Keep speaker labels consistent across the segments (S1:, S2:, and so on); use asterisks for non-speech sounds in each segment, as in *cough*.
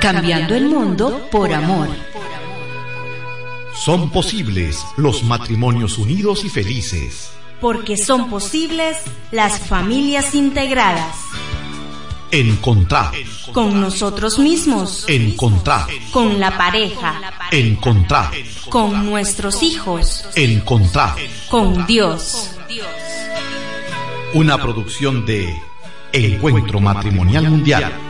S1: cambiando el mundo por amor.
S2: Son posibles los matrimonios unidos y felices.
S1: Porque son posibles las familias integradas.
S2: Encontrar.
S1: Con nosotros mismos.
S2: Encontrar.
S1: Con la pareja.
S2: Encontrar.
S1: Con nuestros hijos.
S2: Encontrar.
S1: Con Dios.
S2: Una producción de Encuentro Matrimonial Mundial.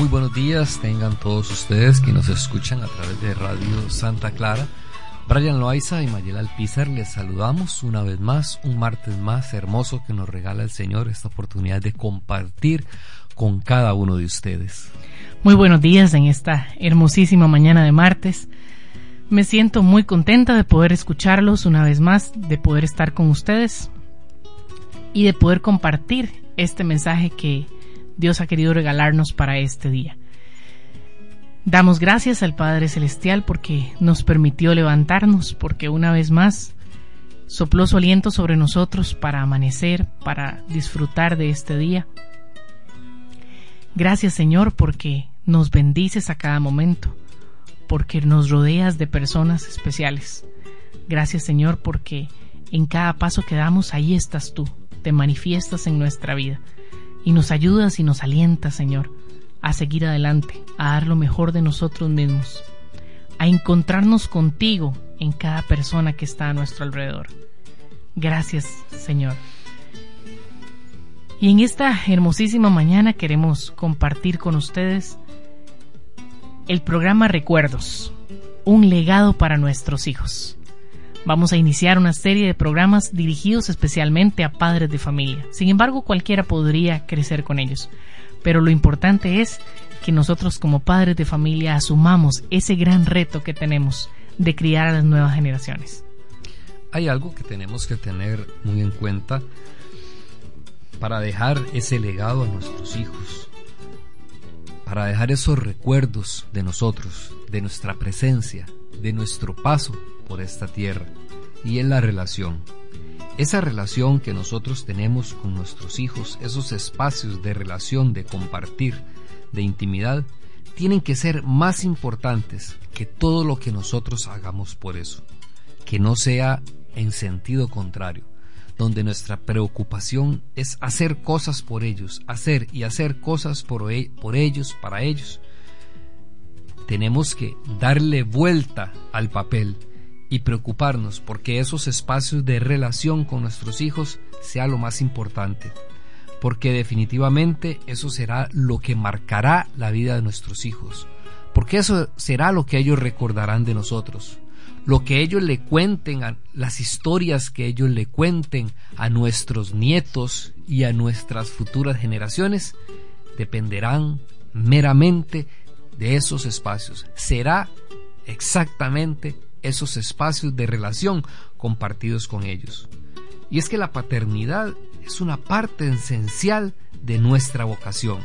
S3: Muy buenos días, tengan todos ustedes que nos escuchan a través de Radio Santa Clara. Brian Loaiza y Mayela Alpizar les saludamos una vez más, un martes más hermoso que nos regala el Señor esta oportunidad de compartir con cada uno de ustedes.
S4: Muy buenos días en esta hermosísima mañana de martes. Me siento muy contenta de poder escucharlos una vez más, de poder estar con ustedes y de poder compartir este mensaje que Dios ha querido regalarnos para este día. Damos gracias al Padre Celestial porque nos permitió levantarnos, porque una vez más sopló su aliento sobre nosotros para amanecer, para disfrutar de este día. Gracias Señor porque nos bendices a cada momento, porque nos rodeas de personas especiales. Gracias Señor porque en cada paso que damos ahí estás tú, te manifiestas en nuestra vida y nos ayudas y nos alientas, Señor, a seguir adelante, a dar lo mejor de nosotros mismos, a encontrarnos contigo en cada persona que está a nuestro alrededor. Gracias, Señor. Y en esta hermosísima mañana queremos compartir con ustedes el programa Recuerdos, un legado para nuestros hijos. Vamos a iniciar una serie de programas dirigidos especialmente a padres de familia. Sin embargo, cualquiera podría crecer con ellos. Pero lo importante es que nosotros como padres de familia asumamos ese gran reto que tenemos de criar a las nuevas generaciones.
S3: Hay algo que tenemos que tener muy en cuenta para dejar ese legado a nuestros hijos, para dejar esos recuerdos de nosotros, de nuestra presencia, de nuestro paso por esta tierra y en la relación. Esa relación que nosotros tenemos con nuestros hijos, esos espacios de relación, de compartir, de intimidad, tienen que ser más importantes que todo lo que nosotros hagamos por eso. Que no sea en sentido contrario, donde nuestra preocupación es hacer cosas por ellos, hacer y hacer cosas por, e, por ellos, para ellos. Tenemos que darle vuelta al papel y preocuparnos porque esos espacios de relación con nuestros hijos sea lo más importante, porque definitivamente eso será lo que marcará la vida de nuestros hijos, porque eso será lo que ellos recordarán de nosotros, lo que ellos le cuenten, a, las historias que ellos le cuenten a nuestros nietos y a nuestras futuras generaciones, dependerán meramente de esos espacios. Será exactamente esos espacios de relación compartidos con ellos. Y es que la paternidad es una parte esencial de nuestra vocación,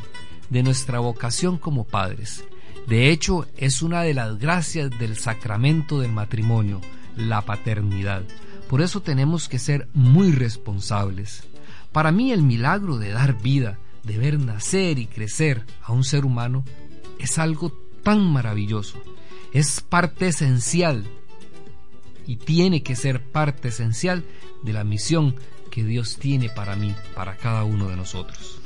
S3: de nuestra vocación como padres. De hecho, es una de las gracias del sacramento del matrimonio, la paternidad. Por eso tenemos que ser muy responsables. Para mí el milagro de dar vida, de ver nacer y crecer a un ser humano, es algo tan maravilloso. Es parte esencial y tiene que ser parte esencial de la misión que Dios tiene para mí, para cada uno de nosotros.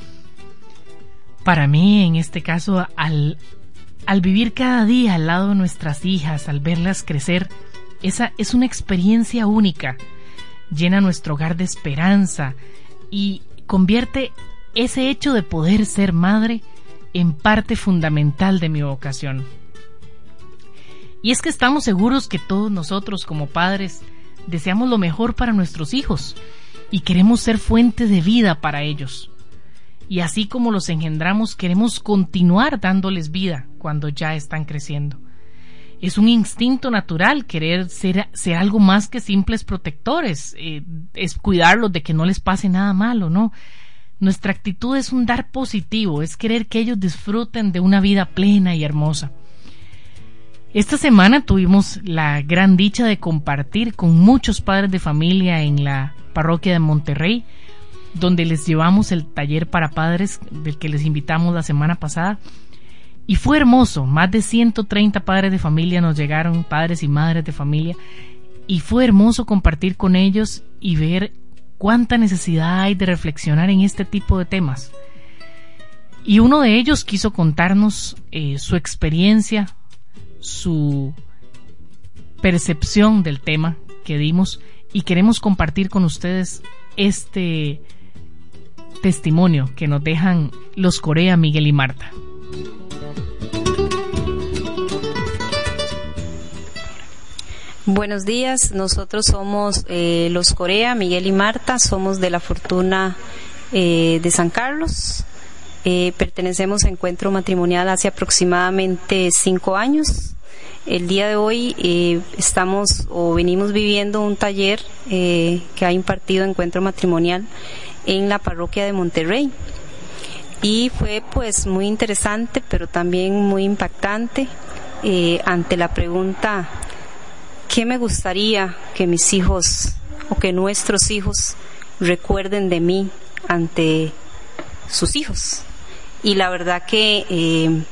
S4: Para mí, en este caso, al, vivir cada día al lado de nuestras hijas, al verlas crecer, esa es una experiencia única, llena nuestro hogar de esperanza y convierte ese hecho de poder ser madre en parte fundamental de mi vocación. Y es que estamos seguros que todos nosotros como padres deseamos lo mejor para nuestros hijos y queremos ser fuente de vida para ellos. Y así como los engendramos, queremos continuar dándoles vida cuando ya están creciendo. Es un instinto natural querer ser, algo más que simples protectores, eh, es cuidarlos de que no les pase nada malo, ¿no? Nuestra actitud es un dar positivo, es querer que ellos disfruten de una vida plena y hermosa. Esta semana tuvimos la gran dicha de compartir con muchos padres de familia en la parroquia de Monterrey donde les llevamos el taller para padres del que les invitamos la semana pasada. Y fue hermoso, más de 130 padres de familia nos llegaron, padres y madres de familia, y fue hermoso compartir con ellos y ver cuánta necesidad hay de reflexionar en este tipo de temas. Y uno de ellos quiso contarnos eh, su experiencia, su percepción del tema que dimos y queremos compartir con ustedes este testimonio que nos dejan los Corea, Miguel y Marta.
S5: Buenos días, nosotros somos eh, los Corea, Miguel y Marta, somos de la Fortuna eh, de San Carlos. Eh, pertenecemos a Encuentro Matrimonial hace aproximadamente cinco años. El día de hoy estamos o venimos viviendo un taller que ha impartido Encuentro Matrimonial en la parroquia de Monterrey. Y fue pues muy interesante, pero también muy impactante ante la pregunta ¿qué me gustaría que mis hijos o que nuestros hijos recuerden de mí ante sus hijos? Y la verdad que eh,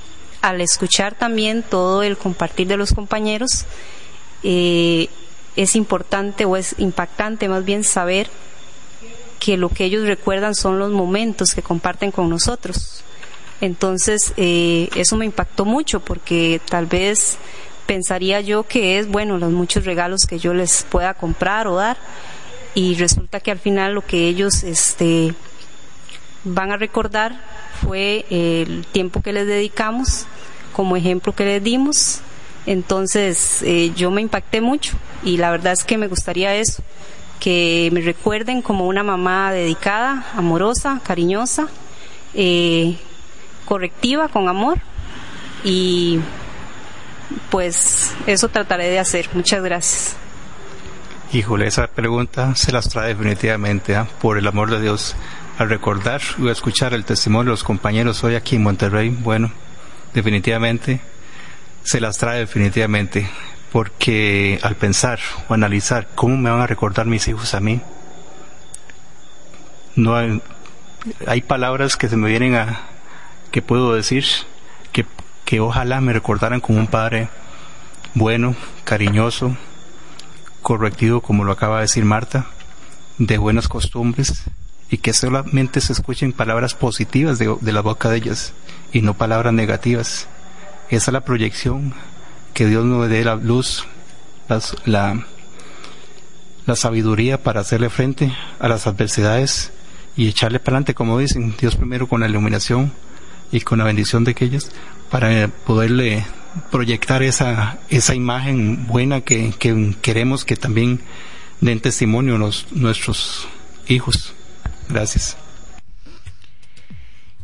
S5: al escuchar también todo el compartir de los compañeros, eh, es importante o es impactante más bien saber que lo que ellos recuerdan son los momentos que comparten con nosotros. Entonces, eh, eso me impactó mucho porque tal vez pensaría yo que es, bueno, los muchos regalos que yo les pueda comprar o dar y resulta que al final lo que ellos este, van a recordar fue el tiempo que les dedicamos, como ejemplo que les dimos. Entonces eh, yo me impacté mucho y la verdad es que me gustaría eso, que me recuerden como una mamá dedicada, amorosa, cariñosa, eh, correctiva, con amor y pues eso trataré de hacer. Muchas gracias.
S6: Híjole, esa pregunta se las trae definitivamente, ¿ah? por el amor de Dios. Al recordar o escuchar el testimonio de los compañeros hoy aquí en Monterrey, bueno, definitivamente se las trae definitivamente, porque al pensar o analizar cómo me van a recordar mis hijos a mí, no hay, palabras que se me vienen a, que puedo decir, que que ojalá me recordaran como un padre bueno, cariñoso, correctivo, como lo acaba de decir Marta, de buenas costumbres y que solamente se escuchen palabras positivas de, la boca de ellas y no palabras negativas. Esa es la proyección, que Dios nos dé la luz, la, la sabiduría para hacerle frente a las adversidades y echarle para adelante, como dicen, Dios primero con la iluminación y con la bendición de aquellas para poderle proyectar esa, esa imagen buena que, queremos que también den testimonio los, nuestros hijos. Gracias.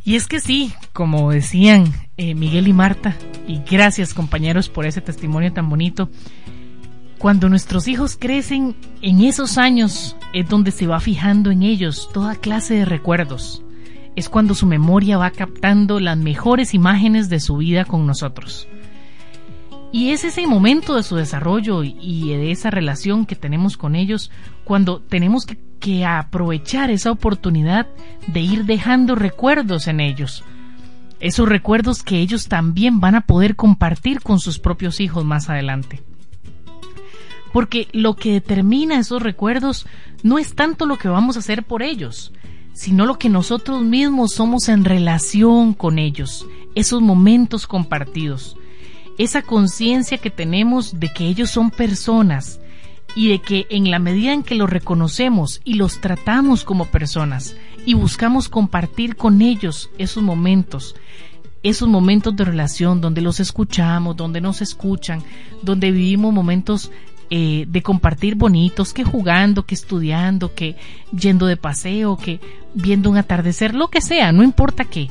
S4: Y es que sí, como decían eh, Miguel y Marta, y gracias compañeros por ese testimonio tan bonito, cuando nuestros hijos crecen, en esos años es donde se va fijando en ellos toda clase de recuerdos es cuando su memoria va captando las mejores imágenes de su vida con nosotros. Y es ese momento de su desarrollo y de esa relación que tenemos con ellos cuando tenemos que, aprovechar esa oportunidad de ir dejando recuerdos en ellos. Esos recuerdos que ellos también van a poder compartir con sus propios hijos más adelante. Porque lo que determina esos recuerdos no es tanto lo que vamos a hacer por ellos, sino lo que nosotros mismos somos en relación con ellos, esos momentos compartidos, esa conciencia que tenemos de que ellos son personas y de que en la medida en que los reconocemos y los tratamos como personas y buscamos compartir con ellos esos momentos, esos momentos de relación donde los escuchamos, donde nos escuchan, donde vivimos momentos eh, de compartir bonitos, que jugando, que estudiando, que yendo de paseo, que viendo un atardecer, lo que sea, no importa qué.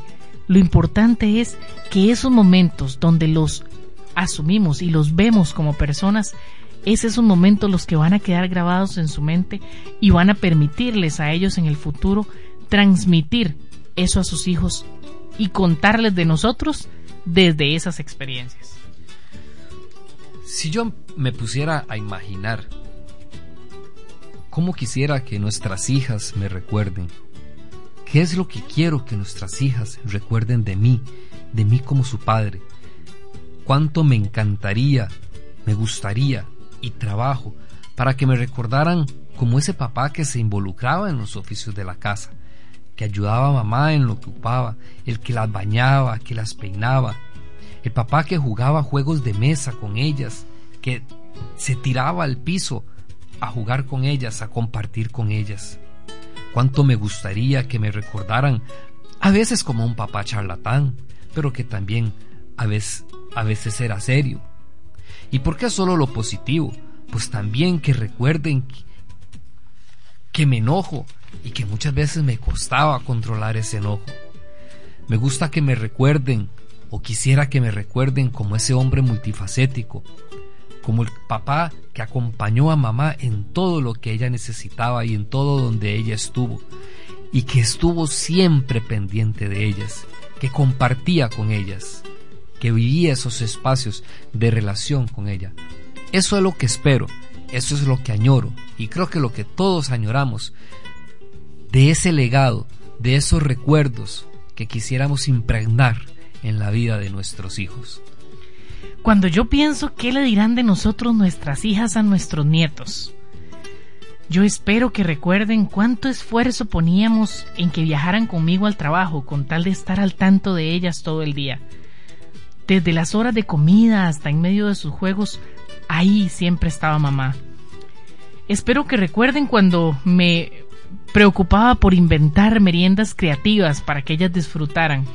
S4: Lo importante es que esos momentos donde los asumimos y los vemos como personas, es esos momentos los que van a quedar grabados en su mente y van a permitirles a ellos en el futuro transmitir eso a sus hijos y contarles de nosotros desde esas experiencias.
S3: Si yo me pusiera a imaginar cómo quisiera que nuestras hijas me recuerden, ¿Qué es lo que quiero que nuestras hijas recuerden de mí, de mí como su padre? ¿Cuánto me encantaría, me gustaría y trabajo para que me recordaran como ese papá que se involucraba en los oficios de la casa, que ayudaba a mamá en lo que ocupaba, el que las bañaba, que las peinaba, el papá que jugaba juegos de mesa con ellas, que se tiraba al piso a jugar con ellas, a compartir con ellas. Cuánto me gustaría que me recordaran, a veces como un papá charlatán, pero que también a veces, a veces era serio. ¿Y por qué solo lo positivo? Pues también que recuerden que me enojo y que muchas veces me costaba controlar ese enojo. Me gusta que me recuerden o quisiera que me recuerden como ese hombre multifacético, como el papá que acompañó a mamá en todo lo que ella necesitaba y en todo donde ella estuvo, y que estuvo siempre pendiente de ellas, que compartía con ellas, que vivía esos espacios de relación con ella. Eso es lo que espero, eso es lo que añoro, y creo que lo que todos añoramos de ese legado, de esos recuerdos que quisiéramos impregnar en la vida de nuestros hijos.
S4: Cuando yo pienso qué le dirán de nosotros nuestras hijas a nuestros nietos, yo espero que recuerden cuánto esfuerzo poníamos en que viajaran conmigo al trabajo con tal de estar al tanto de ellas todo el día. Desde las horas de comida hasta en medio de sus juegos, ahí siempre estaba mamá. Espero que recuerden cuando me preocupaba por inventar meriendas creativas para que ellas disfrutaran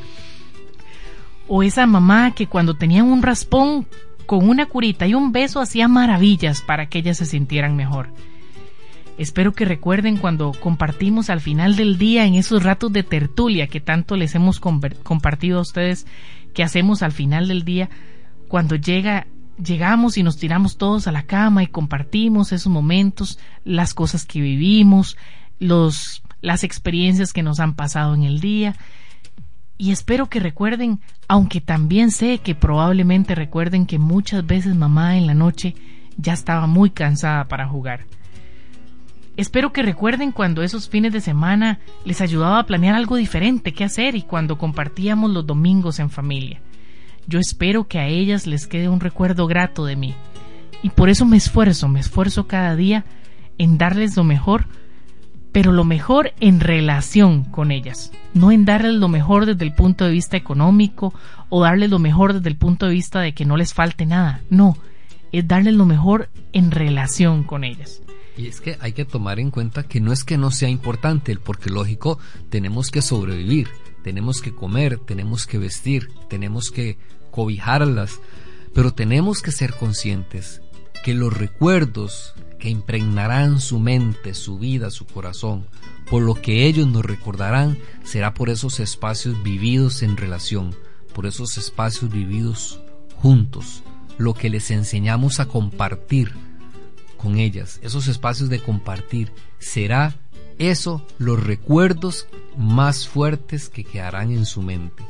S4: o esa mamá que cuando tenían un raspón con una curita y un beso hacía maravillas para que ellas se sintieran mejor. Espero que recuerden cuando compartimos al final del día en esos ratos de tertulia que tanto les hemos compartido a ustedes que hacemos al final del día cuando llega llegamos y nos tiramos todos a la cama y compartimos esos momentos, las cosas que vivimos, los las experiencias que nos han pasado en el día y espero que recuerden, aunque también sé que probablemente recuerden que muchas veces mamá en la noche ya estaba muy cansada para jugar. Espero que recuerden cuando esos fines de semana les ayudaba a planear algo diferente que hacer y cuando compartíamos los domingos en familia. Yo espero que a ellas les quede un recuerdo grato de mí. Y por eso me esfuerzo, me esfuerzo cada día en darles lo mejor pero lo mejor en relación con ellas, no en darles lo mejor desde el punto de vista económico o darles lo mejor desde el punto de vista de que no les falte nada, no, es darles lo mejor en relación con ellas.
S3: Y es que hay que tomar en cuenta que no es que no sea importante, porque lógico, tenemos que sobrevivir, tenemos que comer, tenemos que vestir, tenemos que cobijarlas, pero tenemos que ser conscientes que los recuerdos que impregnarán su mente, su vida, su corazón. Por lo que ellos nos recordarán será por esos espacios vividos en relación, por esos espacios vividos juntos, lo que les enseñamos a compartir con ellas, esos espacios de compartir, será eso los recuerdos más fuertes que quedarán en su mente.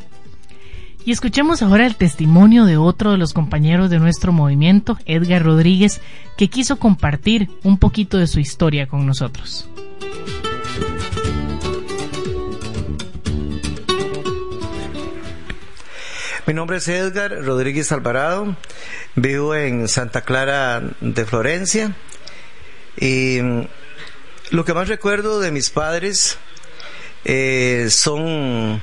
S4: Y escuchemos ahora el testimonio de otro de los compañeros de nuestro movimiento, Edgar Rodríguez, que quiso compartir un poquito de su historia con nosotros.
S7: Mi nombre es Edgar Rodríguez Alvarado, vivo en Santa Clara de Florencia y mm, lo que más recuerdo de mis padres eh, son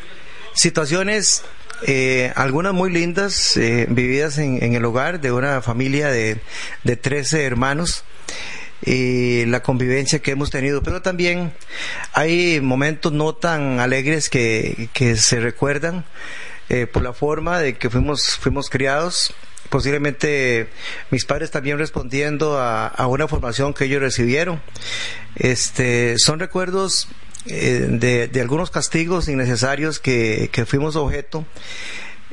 S7: situaciones eh, algunas muy lindas, eh, vividas en, el hogar de una familia de, de 13 hermanos y la convivencia que hemos tenido, pero también hay momentos no tan alegres que, que se recuerdan eh, por la forma de que fuimos, fuimos criados, posiblemente mis padres también respondiendo a, a, una formación que ellos recibieron. Este, son recuerdos eh, de, de, algunos castigos innecesarios que, que fuimos objeto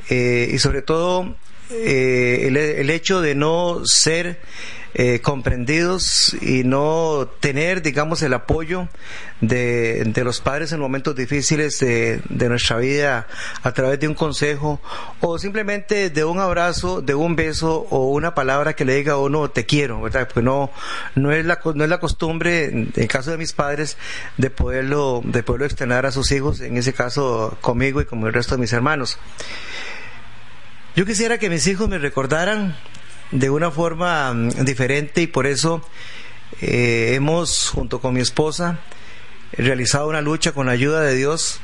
S7: eh, y sobre todo eh, el, el, hecho de no ser eh, comprendidos y no tener, digamos, el apoyo de, de los padres en momentos difíciles de, de, nuestra vida a través de un consejo o simplemente de un abrazo, de un beso o una palabra que le diga a uno te quiero, ¿verdad? Porque no, no es la, no es la costumbre, en el caso de mis padres, de poderlo, de poderlo extender a sus hijos, en ese caso conmigo y con el resto de mis hermanos. Yo quisiera que mis hijos me recordaran de una forma mm, diferente y por eso eh, hemos, junto con mi esposa, realizado una lucha con la ayuda de Dios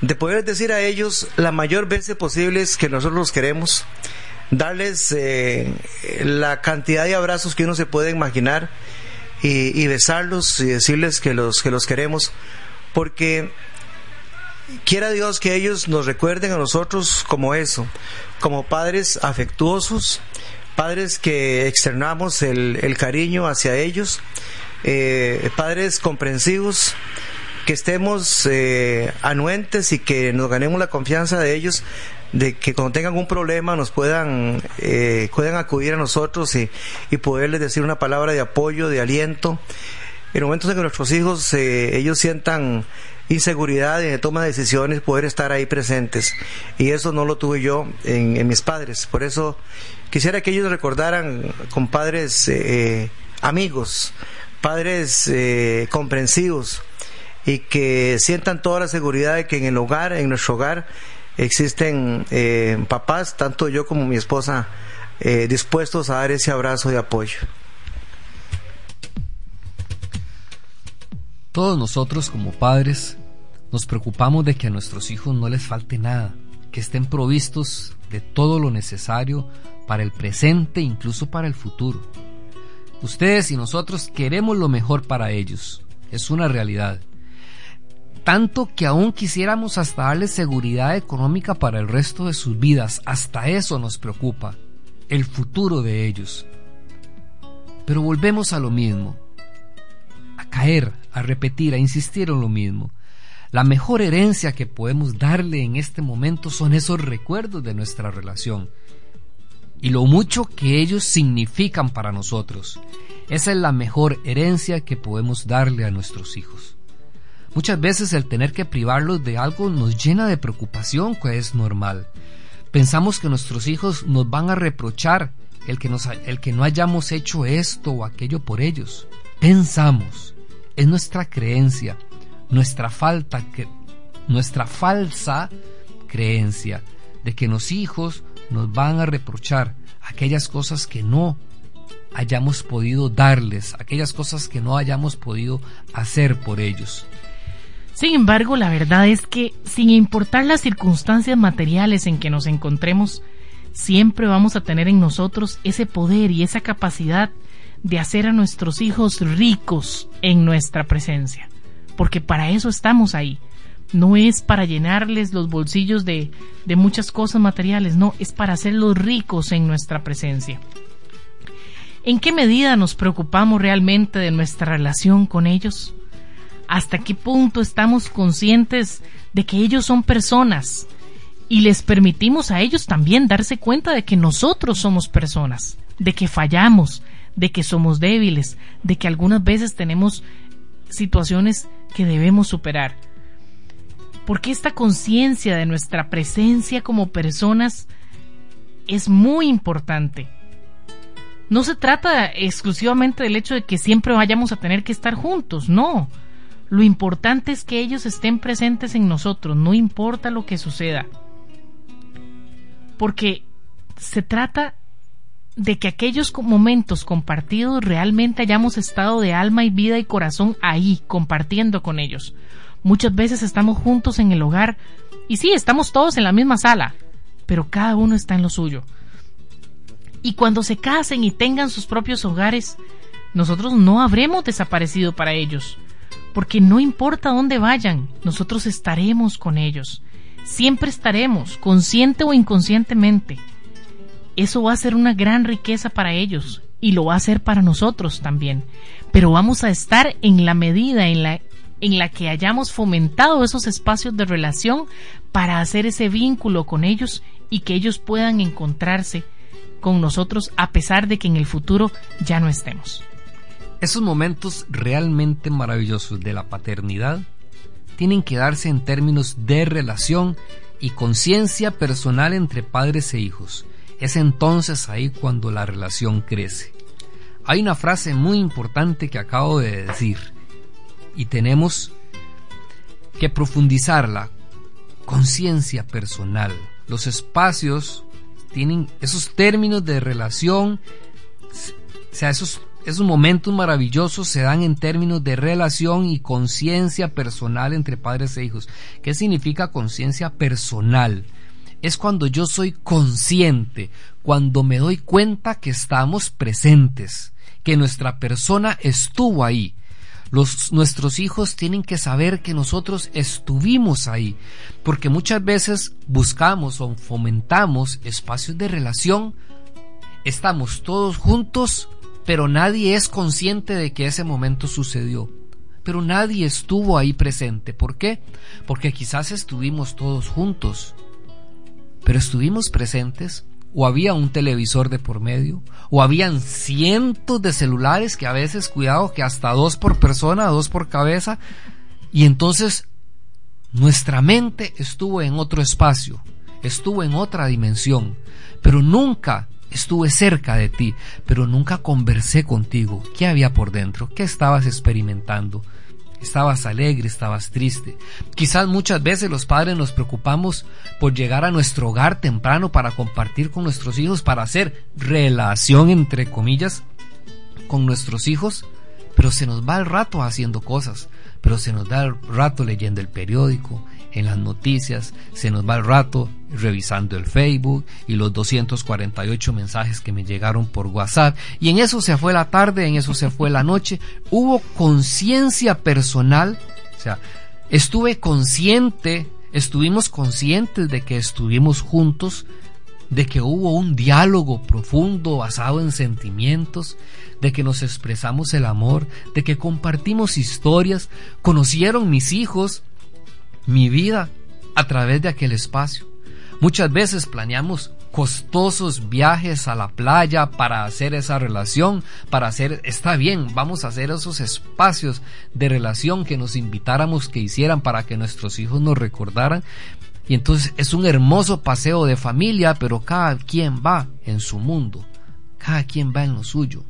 S7: de poder decir a ellos la mayor veces posible que nosotros los queremos, darles eh, la cantidad de abrazos que uno se puede imaginar y, y besarlos y decirles que los, que los queremos, porque quiera Dios que ellos nos recuerden a nosotros como eso, como padres afectuosos, padres que externamos el, cariño hacia ellos, eh, padres comprensivos, que estemos eh, anuentes y que nos ganemos la confianza de ellos de que cuando tengan un problema nos puedan eh, puedan acudir a nosotros y, y poderles decir una palabra de apoyo, de aliento. En momentos en que nuestros hijos eh, ellos sientan y de toma de decisiones poder estar ahí presentes. Y eso no lo tuve yo en, mis padres. Por eso quisiera que ellos recordaran con padres eh, amigos padres eh, comprensivos y que sientan toda la seguridad de que en el hogar en nuestro hogar existen papás tanto yo como mi esposa dispuestos a dar ese abrazo de apoyo
S3: Todos nosotros como padres nos preocupamos de que a nuestros hijos no les falte nada, que estén provistos de todo lo necesario para el presente e incluso para el futuro. Ustedes y nosotros queremos lo mejor para ellos, es una realidad. Tanto que aún quisiéramos hasta darles seguridad económica para el resto de sus vidas, hasta eso nos preocupa, el futuro de ellos. Pero volvemos a lo mismo, caer a repetir, a insistir en lo mismo. La mejor herencia que podemos darle en este momento son esos recuerdos de nuestra relación y lo mucho que ellos significan para nosotros. Esa es la mejor herencia que podemos darle a nuestros hijos. Muchas veces el tener que privarlos de algo nos llena de preocupación, que es normal. Pensamos que nuestros hijos nos van a reprochar el que, nos, el que no hayamos hecho esto o aquello por ellos. Pensamos es nuestra creencia, nuestra falta, nuestra falsa creencia de que los hijos nos van a reprochar aquellas cosas que no hayamos podido darles, aquellas cosas que no hayamos podido hacer por ellos.
S4: Sin embargo, la verdad es que, sin importar las circunstancias materiales en que nos encontremos, siempre vamos a tener en nosotros ese poder y esa capacidad de hacer a nuestros hijos ricos en nuestra presencia, porque para eso estamos ahí. No es para llenarles los bolsillos de, de muchas cosas materiales, no, es para hacerlos ricos en nuestra presencia. ¿En qué medida nos preocupamos realmente de nuestra relación con ellos? ¿Hasta qué punto estamos conscientes de que ellos son personas y les permitimos a ellos también darse cuenta de que nosotros somos personas, de que fallamos, de que somos débiles, de que algunas veces tenemos situaciones que debemos superar. Porque esta conciencia de nuestra presencia como personas es muy importante. No se trata exclusivamente del hecho de que siempre vayamos a tener que estar juntos, no. Lo importante es que ellos estén presentes en nosotros, no importa lo que suceda. Porque se trata de que aquellos momentos compartidos realmente hayamos estado de alma y vida y corazón ahí, compartiendo con ellos. Muchas veces estamos juntos en el hogar y sí, estamos todos en la misma sala, pero cada uno está en lo suyo. Y cuando se casen y tengan sus propios hogares, nosotros no habremos desaparecido para ellos, porque no importa dónde vayan, nosotros estaremos con ellos. Siempre estaremos, consciente o inconscientemente eso va a ser una gran riqueza para ellos y lo va a ser para nosotros también. Pero vamos a estar en la medida en la, en la que hayamos fomentado esos espacios de relación para hacer ese vínculo con ellos y que ellos puedan encontrarse con nosotros a pesar de que en el futuro ya no estemos.
S3: Esos momentos realmente maravillosos de la paternidad tienen que darse en términos de relación y conciencia personal entre padres e hijos. Es entonces ahí cuando la relación crece. Hay una frase muy importante que acabo de decir y tenemos que profundizarla. Conciencia personal. Los espacios tienen esos términos de relación, o sea, esos, esos momentos maravillosos se dan en términos de relación y conciencia personal entre padres e hijos. ¿Qué significa conciencia personal? Es cuando yo soy consciente, cuando me doy cuenta que estamos presentes, que nuestra persona estuvo ahí, nuestros hijos tienen que saber que nosotros estuvimos ahí, porque muchas veces buscamos o fomentamos espacios de relación, estamos todos juntos, pero nadie es consciente de que ese momento sucedió. Pero nadie estuvo ahí presente. ¿Por qué? Porque quizás estuvimos todos juntos, pero estuvimos presentes o había un televisor de por medio, o habían cientos de celulares que a veces, cuidado, que hasta dos por persona, dos por cabeza, y entonces nuestra mente estuvo en otro espacio, estuvo en otra dimensión, pero nunca estuve cerca de ti, pero nunca conversé contigo. ¿Qué había por dentro? ¿Qué estabas experimentando? Estabas alegre, estabas triste. Quizás muchas veces los padres nos preocupamos por llegar a nuestro hogar temprano para compartir con nuestros hijos, para hacer relación entre comillas con nuestros hijos, pero se nos va el rato haciendo cosas, pero se nos da el rato leyendo el periódico, en las noticias, se nos va el rato revisando el Facebook y los 248 mensajes que me llegaron por WhatsApp. Y en eso se fue la tarde, en eso se fue la noche. Hubo conciencia personal, o sea, estuve consciente, estuvimos conscientes de que estuvimos juntos, de que hubo un diálogo profundo basado en sentimientos, de que nos expresamos el amor, de que compartimos historias, conocieron mis hijos, mi vida a través de aquel espacio. Muchas veces planeamos costosos viajes a la playa para hacer esa relación, para hacer, está bien, vamos a hacer esos espacios de relación que nos invitáramos que hicieran para que nuestros hijos nos recordaran. Y entonces es un hermoso paseo de familia, pero cada quien va en su mundo, cada quien va en lo suyo.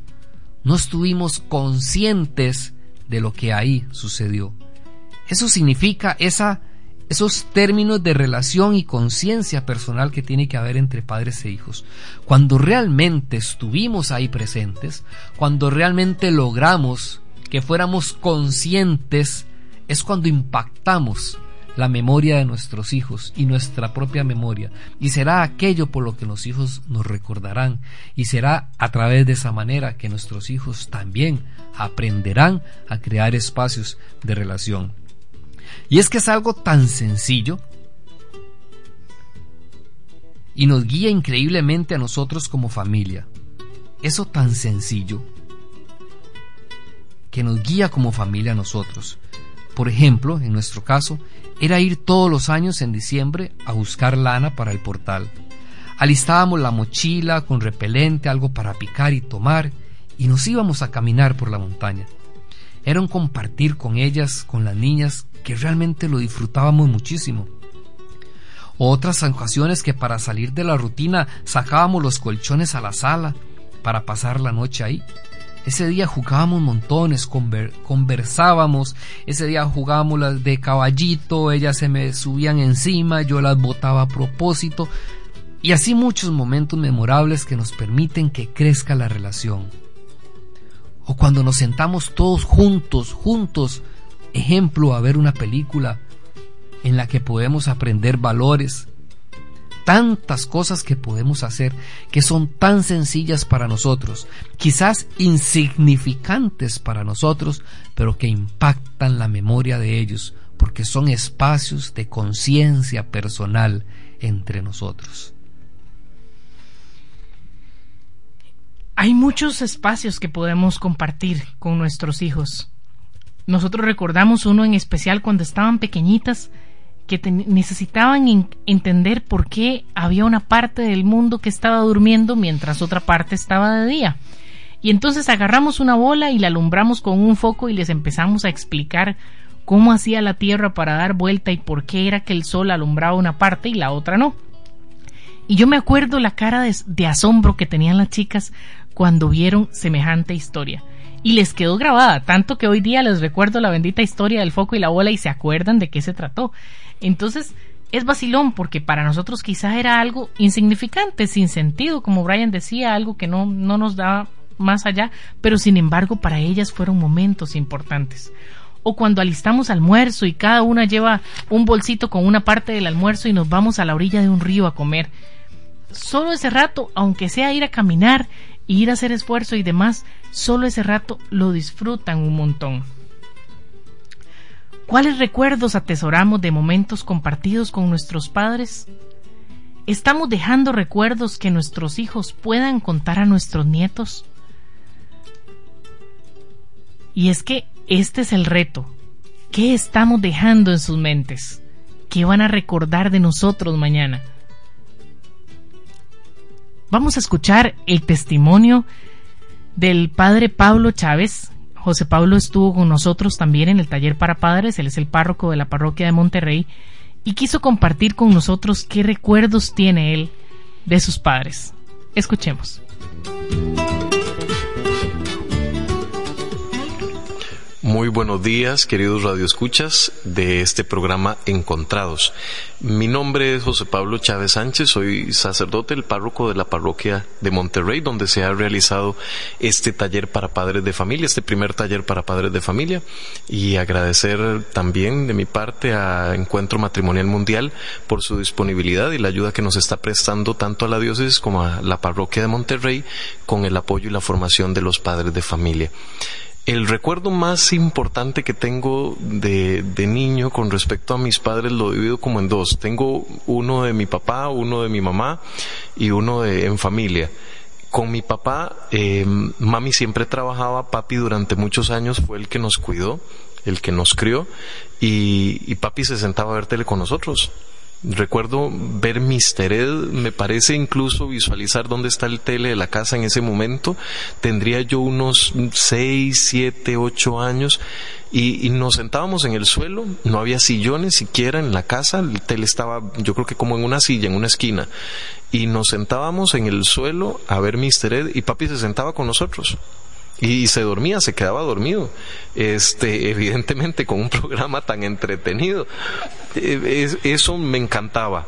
S3: No estuvimos conscientes de lo que ahí sucedió. Eso significa esos términos de relación y conciencia personal que tiene que haber entre padres e hijos. Cuando realmente estuvimos ahí presentes, cuando realmente logramos que fuéramos conscientes, es cuando impactamos la memoria de nuestros hijos y nuestra propia memoria, y será aquello por lo que los hijos nos recordarán, y será a través de esa manera que nuestros hijos también aprenderán a crear espacios de relación. Y es que es algo tan sencillo y nos guía increíblemente a nosotros como familia. Eso tan sencillo que nos guía como familia a nosotros. Por ejemplo, en nuestro caso, era ir todos los años en diciembre a buscar lana para el portal. Alistábamos la mochila con repelente, algo para picar y tomar, y nos íbamos a caminar por la montaña. Era un compartir con ellas, con las niñas, que realmente lo disfrutábamos muchísimo. Otras ocasiones que para salir de la rutina sacábamos los colchones a la sala para pasar la noche ahí. Ese día jugábamos montones, conversábamos, ese día jugábamos las de caballito, ellas se me subían encima, yo las botaba a propósito, y así muchos momentos memorables que nos permiten que crezca la relación. O cuando nos sentamos todos juntos, juntos, ejemplo, a ver una película en la que podemos aprender valores, tantas cosas que podemos hacer que son tan sencillas para nosotros, quizás insignificantes para nosotros, pero que impactan la memoria de ellos, porque son espacios de conciencia personal entre nosotros.
S4: Hay muchos espacios que podemos compartir con nuestros hijos. Nosotros recordamos uno en especial cuando estaban pequeñitas que necesitaban entender por qué había una parte del mundo que estaba durmiendo mientras otra parte estaba de día. Y entonces agarramos una bola y la alumbramos con un foco y les empezamos a explicar cómo hacía la Tierra para dar vuelta y por qué era que el Sol alumbraba una parte y la otra no. Y yo me acuerdo la cara de, asombro que tenían las chicas cuando vieron semejante historia. Y les quedó grabada, tanto que hoy día les recuerdo la bendita historia del foco y la bola y se acuerdan de qué se trató. Entonces, es vacilón porque para nosotros quizá era algo insignificante, sin sentido, como Brian decía, algo que no, no nos daba más allá, pero sin embargo para ellas fueron momentos importantes. O cuando alistamos almuerzo y cada una lleva un bolsito con una parte del almuerzo y nos vamos a la orilla de un río a comer. Solo ese rato, aunque sea ir a caminar, ir a hacer esfuerzo y demás, solo ese rato lo disfrutan un montón. ¿Cuáles recuerdos atesoramos de momentos compartidos con nuestros padres? ¿Estamos dejando recuerdos que nuestros hijos puedan contar a nuestros nietos? Y es que este es el reto. ¿Qué estamos dejando en sus mentes? ¿Qué van a recordar de nosotros mañana? Vamos a escuchar el testimonio del padre Pablo Chávez. José Pablo estuvo con nosotros también en el taller para padres, él es el párroco de la parroquia de Monterrey y quiso compartir con nosotros qué recuerdos tiene él de sus padres. Escuchemos.
S8: Muy buenos días, queridos radioescuchas de este programa Encontrados. Mi nombre es José Pablo Chávez Sánchez, soy sacerdote, el párroco de la parroquia de Monterrey, donde se ha realizado este taller para padres de familia, este primer taller para padres de familia, y agradecer también de mi parte a Encuentro Matrimonial Mundial por su disponibilidad y la ayuda que nos está prestando tanto a la diócesis como a la parroquia de Monterrey con el apoyo y la formación de los padres de familia. El recuerdo más importante que tengo de, de, niño con respecto a mis padres lo divido como en dos. Tengo uno de mi papá, uno de mi mamá y uno de, en familia. Con mi papá, eh, mami siempre trabajaba, papi durante muchos años fue el que nos cuidó, el que nos crió y, y papi se sentaba a ver tele con nosotros. Recuerdo ver Mister Ed, me parece incluso visualizar dónde está el tele de la casa en ese momento. Tendría yo unos 6, 7, 8 años y, nos sentábamos en el suelo, no había sillones siquiera en la casa, el tele estaba yo creo que como en una silla, en una esquina. Y nos sentábamos en el suelo a ver Mister Ed y papi se sentaba con nosotros y se dormía, se quedaba dormido. Este, evidentemente con un *laughs* programa tan entretenido. Eh, eso me encantaba.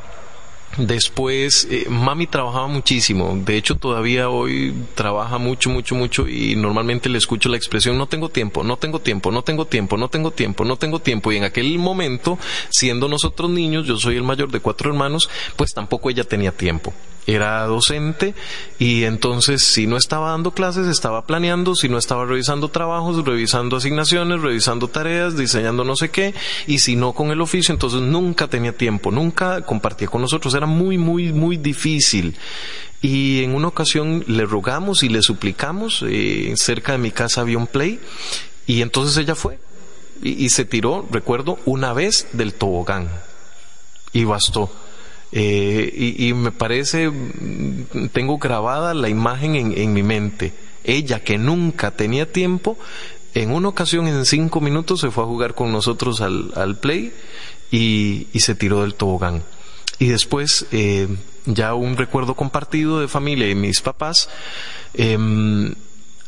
S8: Después, eh, mami trabajaba muchísimo. De hecho, todavía hoy trabaja mucho, mucho, mucho y normalmente le escucho la expresión no tengo tiempo, no tengo tiempo, no tengo tiempo, no tengo tiempo, no tengo tiempo. Y en aquel momento, siendo nosotros niños, yo soy el mayor de cuatro hermanos, pues tampoco ella tenía tiempo era docente y entonces si no estaba dando clases estaba planeando, si no estaba revisando trabajos, revisando asignaciones, revisando tareas, diseñando no sé qué y si no con el oficio entonces nunca tenía tiempo, nunca compartía con nosotros, era muy muy muy difícil y en una ocasión le rogamos y le suplicamos, eh, cerca de mi casa había un play y entonces ella fue y se tiró, recuerdo, una vez del tobogán y bastó eh, y, me parece, tengo grabada la imagen en, mi mente. Ella que nunca tenía tiempo, en una ocasión en cinco minutos se fue a jugar con nosotros al, play y, se tiró del tobogán. Y después, eh, ya un recuerdo compartido de familia y mis papás, em,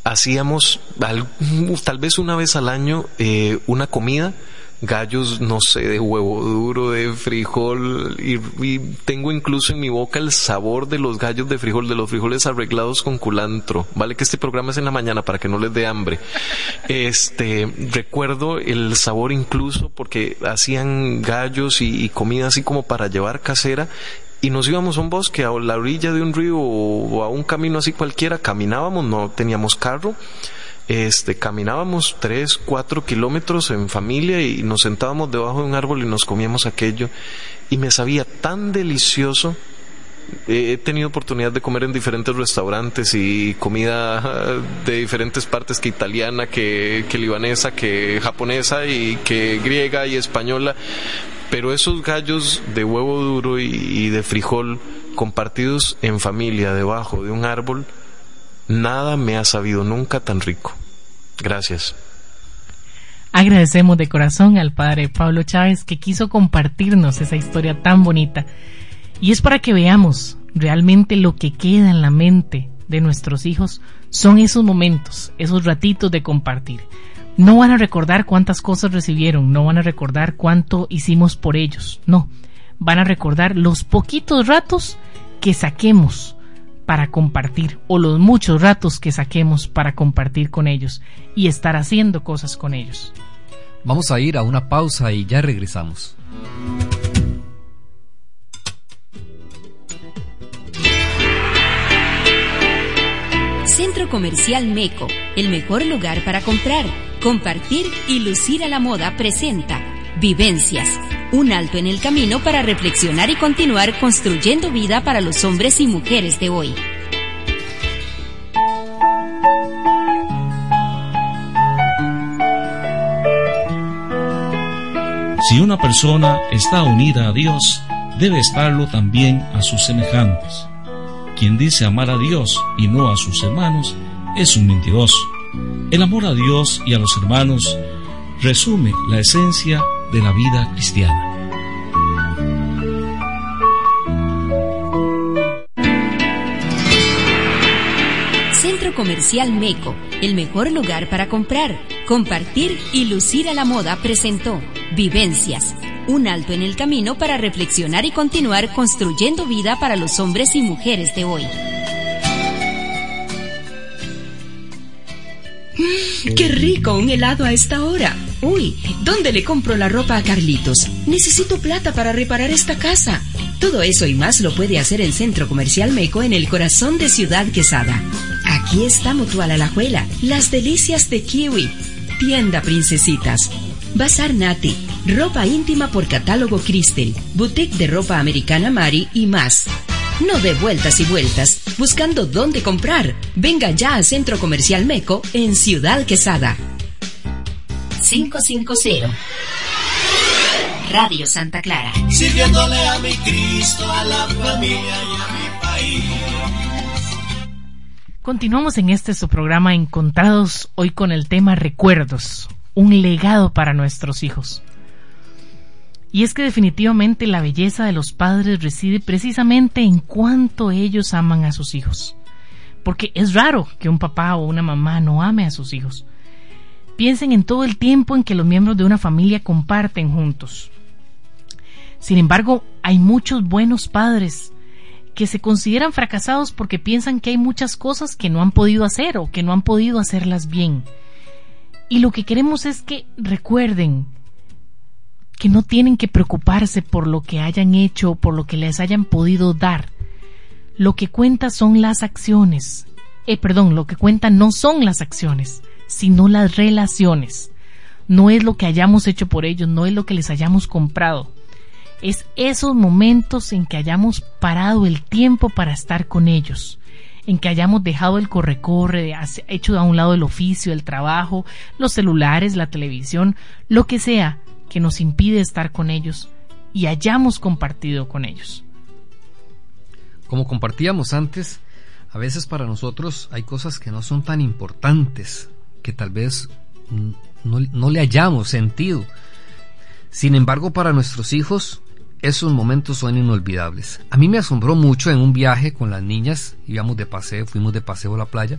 S8: hacíamos *laughs* tal vez una vez al año eh, una comida gallos, no sé, de huevo duro, de frijol, y, tengo incluso en mi boca el sabor de los gallos de frijol, de los frijoles arreglados con culantro. Vale que este programa es en la mañana para que no les dé hambre. Este, recuerdo el sabor incluso porque hacían gallos y, y comida así como para llevar casera y nos íbamos a un bosque, a la orilla de un río o a un camino así cualquiera, caminábamos, no teníamos carro este, caminábamos tres, cuatro kilómetros en familia y nos sentábamos debajo de un árbol y nos comíamos aquello y me sabía tan delicioso. He tenido oportunidad de comer en diferentes restaurantes y comida de diferentes partes que italiana, que, que libanesa, que japonesa y que griega y española Pero esos gallos de huevo duro y, de frijol compartidos en familia debajo de un árbol, nada me ha sabido nunca tan rico. Gracias.
S4: Agradecemos de corazón al padre Pablo Chávez que quiso compartirnos esa historia tan bonita. Y es para que veamos realmente lo que queda en la mente de nuestros hijos son esos momentos, esos ratitos de compartir. No van a recordar cuántas cosas recibieron, no van a recordar cuánto hicimos por ellos, no. Van a recordar los poquitos ratos que saquemos para compartir o los muchos ratos que saquemos para compartir con ellos y estar haciendo cosas con ellos.
S3: Vamos a ir a una pausa y ya regresamos.
S1: Centro Comercial Meco, el mejor lugar para comprar, compartir y lucir a la moda presenta Vivencias, un alto en el camino para reflexionar y continuar construyendo vida para los hombres y mujeres de hoy.
S9: Si una persona está unida a Dios, debe estarlo también a sus semejantes. Quien dice amar a Dios y no a sus hermanos es un mentiroso. El amor a Dios y a los hermanos resume la esencia de la vida cristiana.
S1: Centro Comercial Meco, el mejor lugar para comprar, compartir y lucir a la moda presentó Vivencias un alto en el camino para reflexionar y continuar construyendo vida para los hombres y mujeres de hoy.
S10: Mm, ¡Qué rico un helado a esta hora! Uy, ¿dónde le compro la ropa a Carlitos? Necesito plata para reparar esta casa. Todo eso y más lo puede hacer el Centro Comercial Meco en el corazón de Ciudad Quesada. Aquí está Mutual Alajuela, las delicias de Kiwi, Tienda Princesitas, Bazar Nati, ropa íntima por catálogo Cristel, boutique de ropa americana Mari y más. No de vueltas y vueltas, buscando dónde comprar. Venga ya al Centro Comercial Meco en Ciudad Quesada.
S1: 550 Radio Santa Clara.
S11: Sirviéndole a mi Cristo, a la familia y a mi país.
S4: Continuamos en este su programa Encontrados hoy con el tema Recuerdos un legado para nuestros hijos. Y es que definitivamente la belleza de los padres reside precisamente en cuánto ellos aman a sus hijos. Porque es raro que un papá o una mamá no ame a sus hijos. Piensen en todo el tiempo en que los miembros de una familia comparten juntos. Sin embargo, hay muchos buenos padres que se consideran fracasados porque piensan que hay muchas cosas que no han podido hacer o que no han podido hacerlas bien y lo que queremos es que recuerden que no tienen que preocuparse por lo que hayan hecho o por lo que les hayan podido dar. Lo que cuenta son las acciones. Eh, perdón, lo que cuenta no son las acciones, sino las relaciones. No es lo que hayamos hecho por ellos, no es lo que les hayamos comprado. Es esos momentos en que hayamos parado el tiempo para estar con ellos en que hayamos dejado el corre-corre, hecho a un lado el oficio, el trabajo, los celulares, la televisión, lo que sea que nos impide estar con ellos y hayamos compartido con ellos.
S3: Como compartíamos antes, a veces para nosotros hay cosas que no son tan importantes, que tal vez no, no le hayamos sentido. Sin embargo, para nuestros hijos esos momentos son inolvidables. A mí me asombró mucho en un viaje con las niñas, íbamos de paseo, fuimos de paseo a la playa,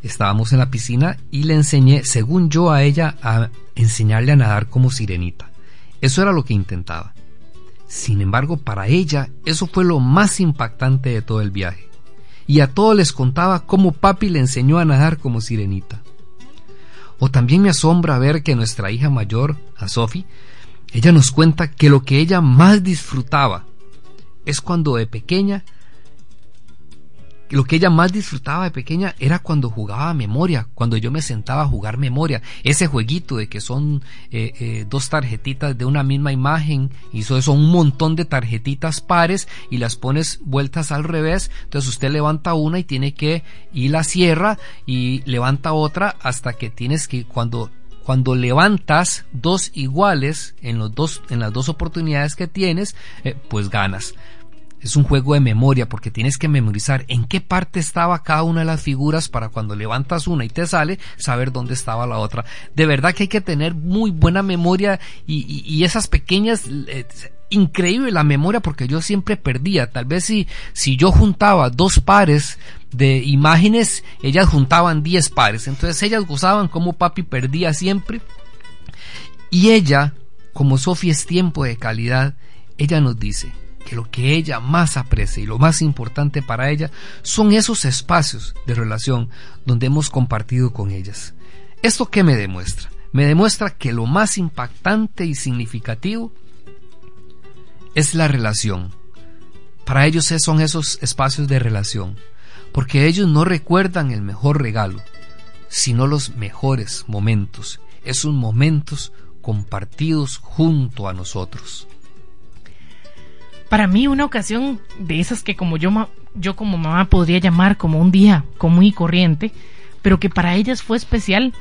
S3: estábamos en la piscina y le enseñé, según yo a ella, a enseñarle a nadar como sirenita. Eso era lo que intentaba. Sin embargo, para ella, eso fue lo más impactante de todo el viaje. Y a todos les contaba cómo papi le enseñó a nadar como sirenita. O también me asombra ver que nuestra hija mayor, a Sophie, ella nos cuenta que lo que ella más disfrutaba es cuando de pequeña, lo que ella más disfrutaba de pequeña era cuando jugaba memoria, cuando yo me sentaba a jugar memoria, ese jueguito de que son eh, eh, dos tarjetitas de una misma imagen y son un montón de tarjetitas pares y las pones vueltas al revés, entonces usted levanta una y tiene que y la cierra y levanta otra hasta que tienes que cuando cuando levantas dos iguales en, los dos, en las dos oportunidades que tienes, eh, pues ganas es un juego de memoria porque tienes que memorizar en qué parte estaba cada una de las figuras para cuando levantas una y te sale saber dónde estaba la otra. De verdad que hay que tener muy buena memoria y, esas pequeñas... Eh, increíble la memoria porque yo siempre perdía. Tal vez si, si yo juntaba dos pares de imágenes, ellas juntaban diez pares. Entonces ellas gozaban como papi perdía siempre. Y ella, como Sofía es tiempo de calidad, ella nos dice, que lo que ella más aprecia y lo más importante para ella son esos espacios de relación donde hemos compartido con ellas. ¿Esto qué me demuestra? Me demuestra que lo más impactante y significativo es la relación. Para ellos son esos espacios de relación, porque ellos no recuerdan el mejor regalo, sino los mejores momentos, esos momentos compartidos junto a nosotros
S4: para mí una ocasión de esas que como yo, yo como mamá podría llamar como un día común y corriente, pero que para ellas fue especial,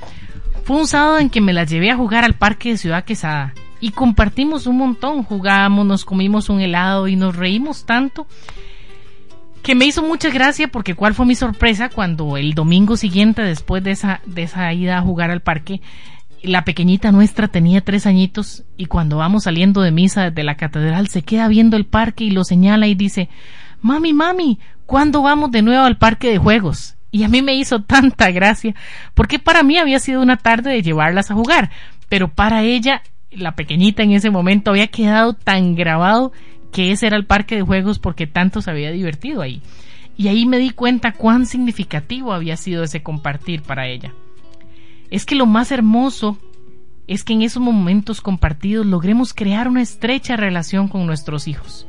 S4: fue un sábado en que me las llevé a jugar al parque de Ciudad Quesada y compartimos un montón, jugamos, nos comimos un helado y nos reímos tanto que me hizo mucha gracia porque cuál fue mi sorpresa cuando el domingo siguiente después de esa, de esa ida a jugar al parque la pequeñita nuestra tenía tres añitos y cuando vamos saliendo de misa de la catedral se queda viendo el parque y lo señala y dice Mami, mami, ¿cuándo vamos de nuevo al parque de juegos? Y a mí me hizo tanta gracia, porque para mí había sido una tarde de llevarlas a jugar, pero para ella, la pequeñita en ese momento, había quedado tan grabado que ese era el parque de juegos porque tanto se había divertido ahí. Y ahí me di cuenta cuán significativo había sido ese compartir para ella es que lo más hermoso es que en esos momentos compartidos logremos crear una estrecha relación con nuestros hijos,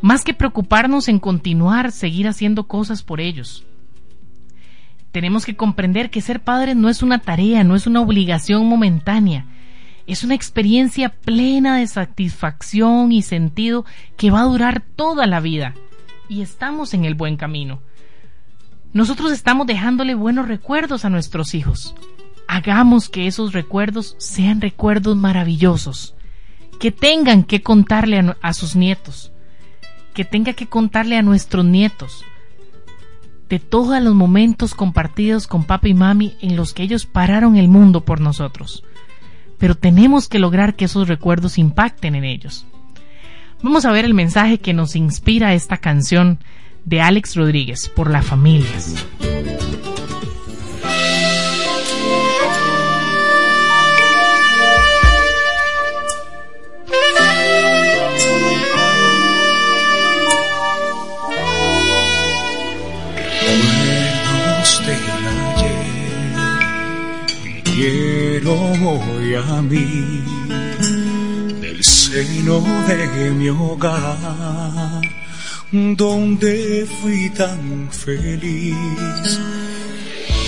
S4: más que preocuparnos en continuar, seguir haciendo cosas por ellos. Tenemos que comprender que ser padres no es una tarea, no es una obligación momentánea, es una experiencia plena de satisfacción y sentido que va a durar toda la vida. Y estamos en el buen camino. Nosotros estamos dejándole buenos recuerdos a nuestros hijos hagamos que esos recuerdos sean recuerdos maravillosos, que tengan que contarle a, sus nietos, que tenga que contarle a nuestros nietos de todos los momentos compartidos con papá y mami en los que ellos pararon el mundo por nosotros. Pero tenemos que lograr que esos recuerdos impacten en ellos. Vamos a ver el mensaje que nos inspira esta canción de Alex Rodríguez por las familias.
S12: Quiero hoy a mí del seno de mi hogar donde fui tan feliz.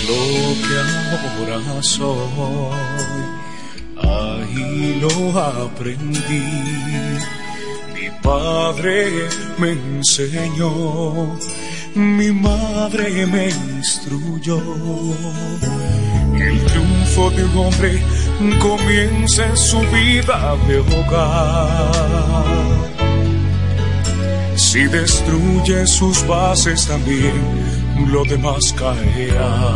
S12: Lo que ahora soy ahí lo aprendí. Mi padre me enseñó mi madre me instruyó. El de un hombre comienza en su vida de hogar. Si destruye sus bases también, lo demás caerá.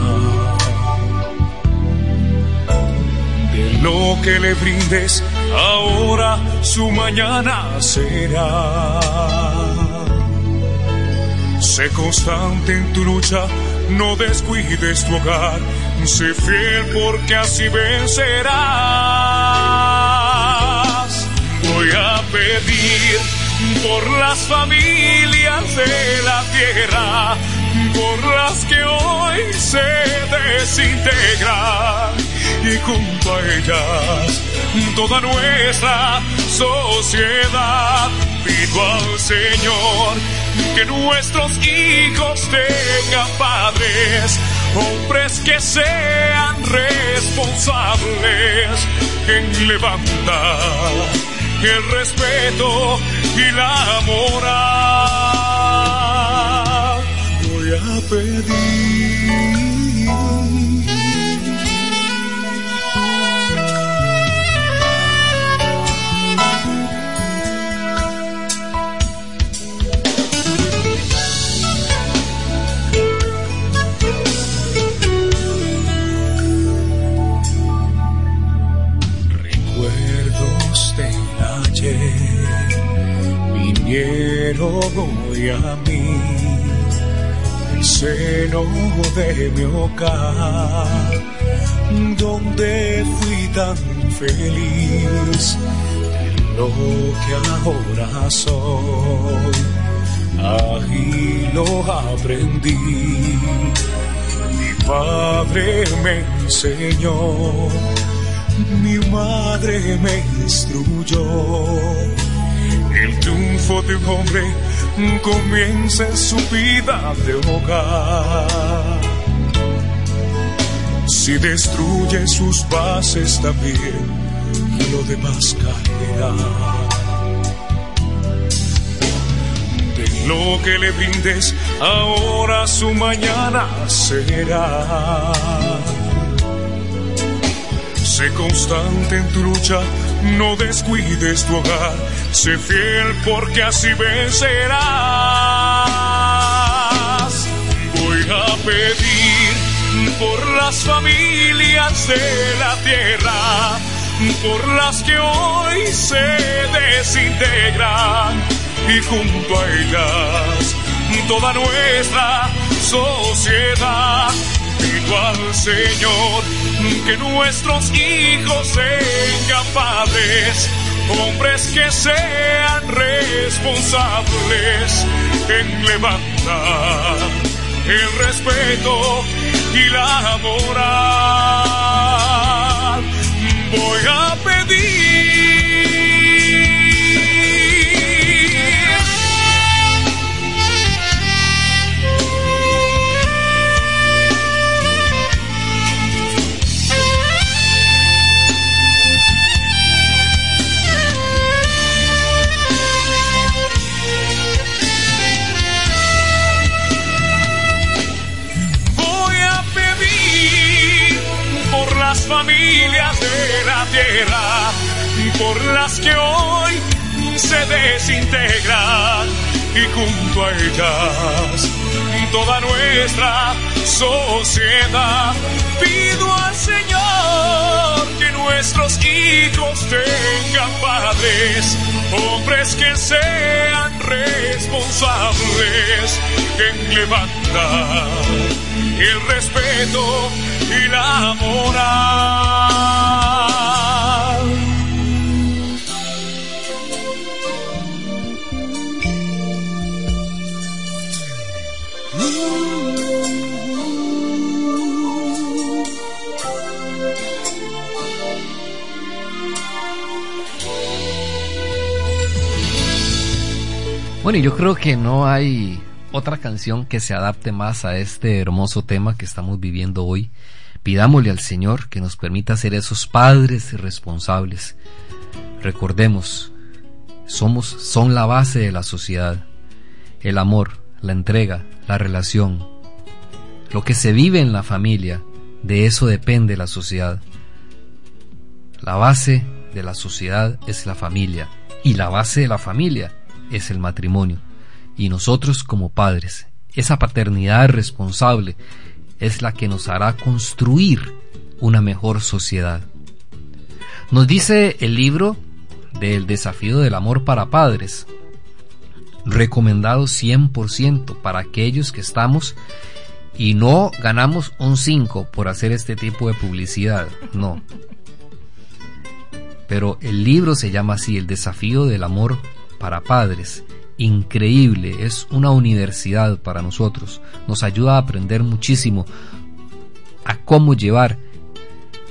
S12: De lo que le brindes, ahora su mañana será. Sé constante en tu lucha no descuides tu hogar, sé fiel porque así vencerás. Voy a pedir por las familias de la tierra, por las que hoy se desintegran y junto a ellas toda nuestra sociedad. Pido al Señor que nuestros hijos tengan padres, hombres que sean responsables en levantar el respeto y la moral. Voy a pedir a mí. El seno de mi hogar, donde fui tan feliz, lo que ahora soy, ahí lo aprendí. Mi padre me enseñó, mi madre me instruyó. El triunfo de un hombre comienza en su vida de hogar. Si destruye sus bases también, lo demás caerá. De lo que le brindes, ahora su mañana será. Sé constante en tu lucha, no descuides tu hogar, sé fiel porque así vencerás. Voy a pedir por las familias de la tierra, por las que hoy se desintegran y junto a ellas toda nuestra sociedad pido al Señor que nuestros hijos sean padres, hombres que sean responsables en levantar el respeto y la moral. Voy a familias de la tierra, por las que hoy se desintegran y junto a ellas toda nuestra sociedad. Pido al Señor que nuestros hijos tengan padres, hombres que sean responsables en levantar el respeto y la.
S3: Bueno, yo creo que no hay otra canción que se adapte más a este hermoso tema que estamos viviendo hoy. Pidámosle al Señor que nos permita ser esos padres responsables. Recordemos, somos, son la base de la sociedad. El amor, la entrega, la relación. Lo que se vive en la familia, de eso depende la sociedad. La base de la sociedad es la familia y la base de la familia es el matrimonio. Y nosotros como padres, esa paternidad responsable es la que nos hará construir una mejor sociedad. Nos dice el libro del desafío del amor para padres, recomendado 100% para aquellos que estamos y no ganamos un 5 por hacer este tipo de publicidad, no. Pero el libro se llama así, El desafío del amor para padres. Increíble, es una universidad para nosotros. Nos ayuda a aprender muchísimo a cómo llevar,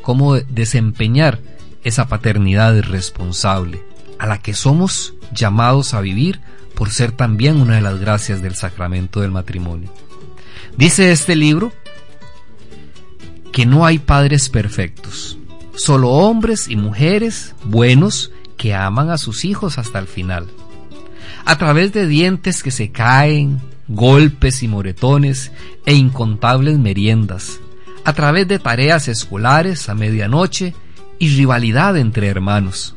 S3: cómo desempeñar esa paternidad responsable, a la que somos llamados a vivir por ser también una de las gracias del sacramento del matrimonio. Dice este libro que no hay padres perfectos, solo hombres y mujeres buenos que aman a sus hijos hasta el final. A través de dientes que se caen, golpes y moretones e incontables meriendas, a través de tareas escolares a medianoche y rivalidad entre hermanos.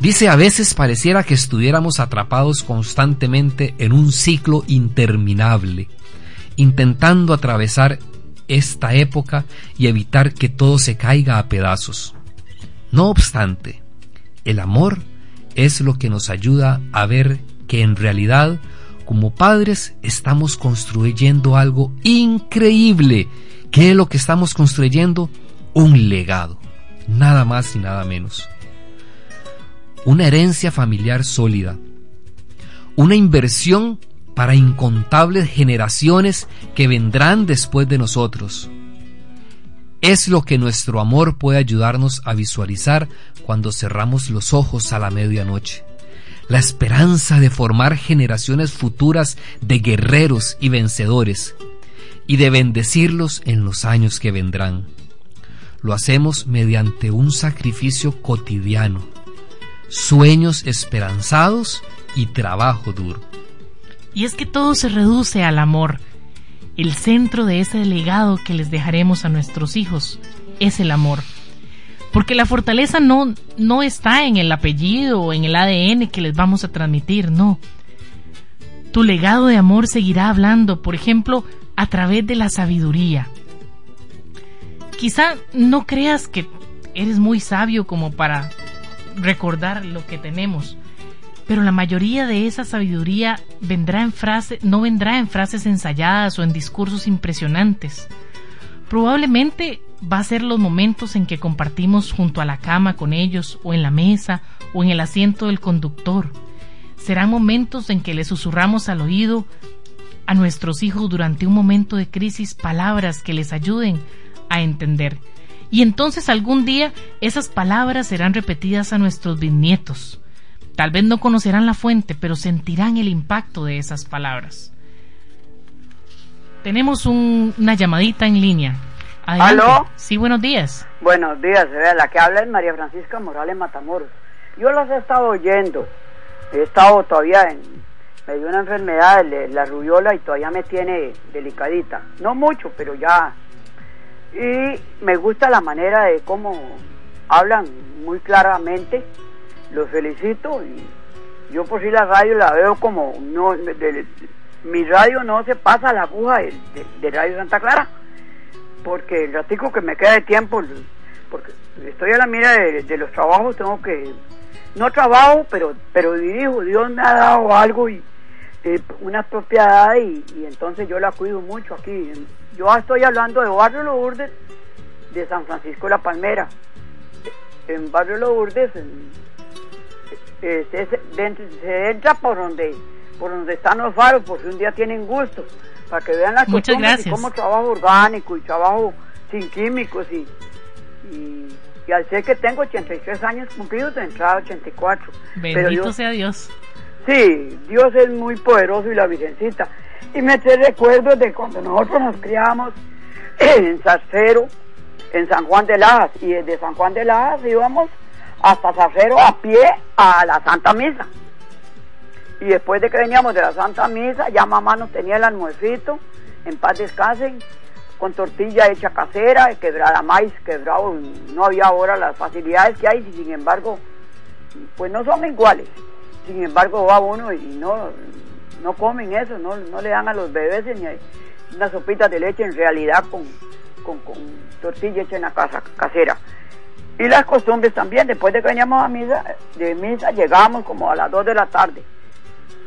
S3: Dice, a veces pareciera que estuviéramos atrapados constantemente en un ciclo interminable, intentando atravesar esta época y evitar que todo se caiga a pedazos. No obstante, el amor es lo que nos ayuda a ver que en realidad, como padres, estamos construyendo algo increíble. ¿Qué es lo que estamos construyendo? Un legado. Nada más y nada menos. Una herencia familiar sólida. Una inversión para incontables generaciones que vendrán después de nosotros. Es lo que nuestro amor puede ayudarnos a visualizar cuando cerramos los ojos a la medianoche. La esperanza de formar generaciones futuras de guerreros y vencedores y de bendecirlos en los años que vendrán. Lo hacemos mediante un sacrificio cotidiano, sueños esperanzados y trabajo duro.
S4: Y es que todo se reduce al amor. El centro de ese legado que les dejaremos a nuestros hijos es el amor. Porque la fortaleza no, no está en el apellido o en el ADN que les vamos a transmitir, no. Tu legado de amor seguirá hablando, por ejemplo, a través de la sabiduría. Quizá no creas que eres muy sabio como para recordar lo que tenemos, pero la mayoría de esa sabiduría vendrá en no vendrá en frases ensayadas o en discursos impresionantes. Probablemente va a ser los momentos en que compartimos junto a la cama con ellos o en la mesa o en el asiento del conductor. Serán momentos en que les susurramos al oído a nuestros hijos durante un momento de crisis palabras que les ayuden a entender. Y entonces algún día esas palabras serán repetidas a nuestros bisnietos Tal vez no conocerán la fuente, pero sentirán el impacto de esas palabras. Tenemos una llamadita en línea.
S13: ¿Aló?
S4: Sí, buenos días.
S13: Buenos días, la que habla es María Francisca Morales Matamoros. Yo las he estado oyendo. He estado todavía en. Me dio una enfermedad, la rubiola, y todavía me tiene delicadita. No mucho, pero ya. Y me gusta la manera de cómo hablan muy claramente los felicito y yo por si la radio la veo como no mi radio no se pasa la aguja de, Radio Santa Clara porque el ratico que me queda de tiempo porque estoy a la mira de, los trabajos tengo que no trabajo pero pero dirijo Dios me ha dado algo y eh, una propiedad y, entonces yo la cuido mucho aquí. Yo estoy hablando de Barrio Lourdes de San Francisco la Palmera en Barrio Lourdes en, se, entra por donde por donde están los faros, por si un día tienen gusto, para que vean las
S4: Muchas
S13: costumbres y cómo trabajo orgánico y trabajo sin químicos y, y, al ser que tengo 83 años cumplidos de entrada 84.
S4: Bendito sea Dios.
S13: Sí, Dios es muy poderoso y la Virgencita. Y me trae recuerdos de cuando nosotros nos criamos *clears throat* en Sarcero, en San Juan de Lajas, y desde San Juan de Lajas íbamos hasta Sacero a pie a la Santa Misa. Y después de que veníamos de la Santa Misa, ya mamá nos tenía el almuercito, en paz descansen, con tortilla hecha casera, quebrada maíz, quebrado, no había ahora las facilidades que hay, y sin embargo, pues no son iguales. Sin embargo, va uno y no, no comen eso, no, no le dan a los bebés ni una sopita de leche en realidad con, con, con tortilla hecha en la casa casera. Y las costumbres también, después de que veníamos a misa, de misa llegábamos como a las 2 de la tarde.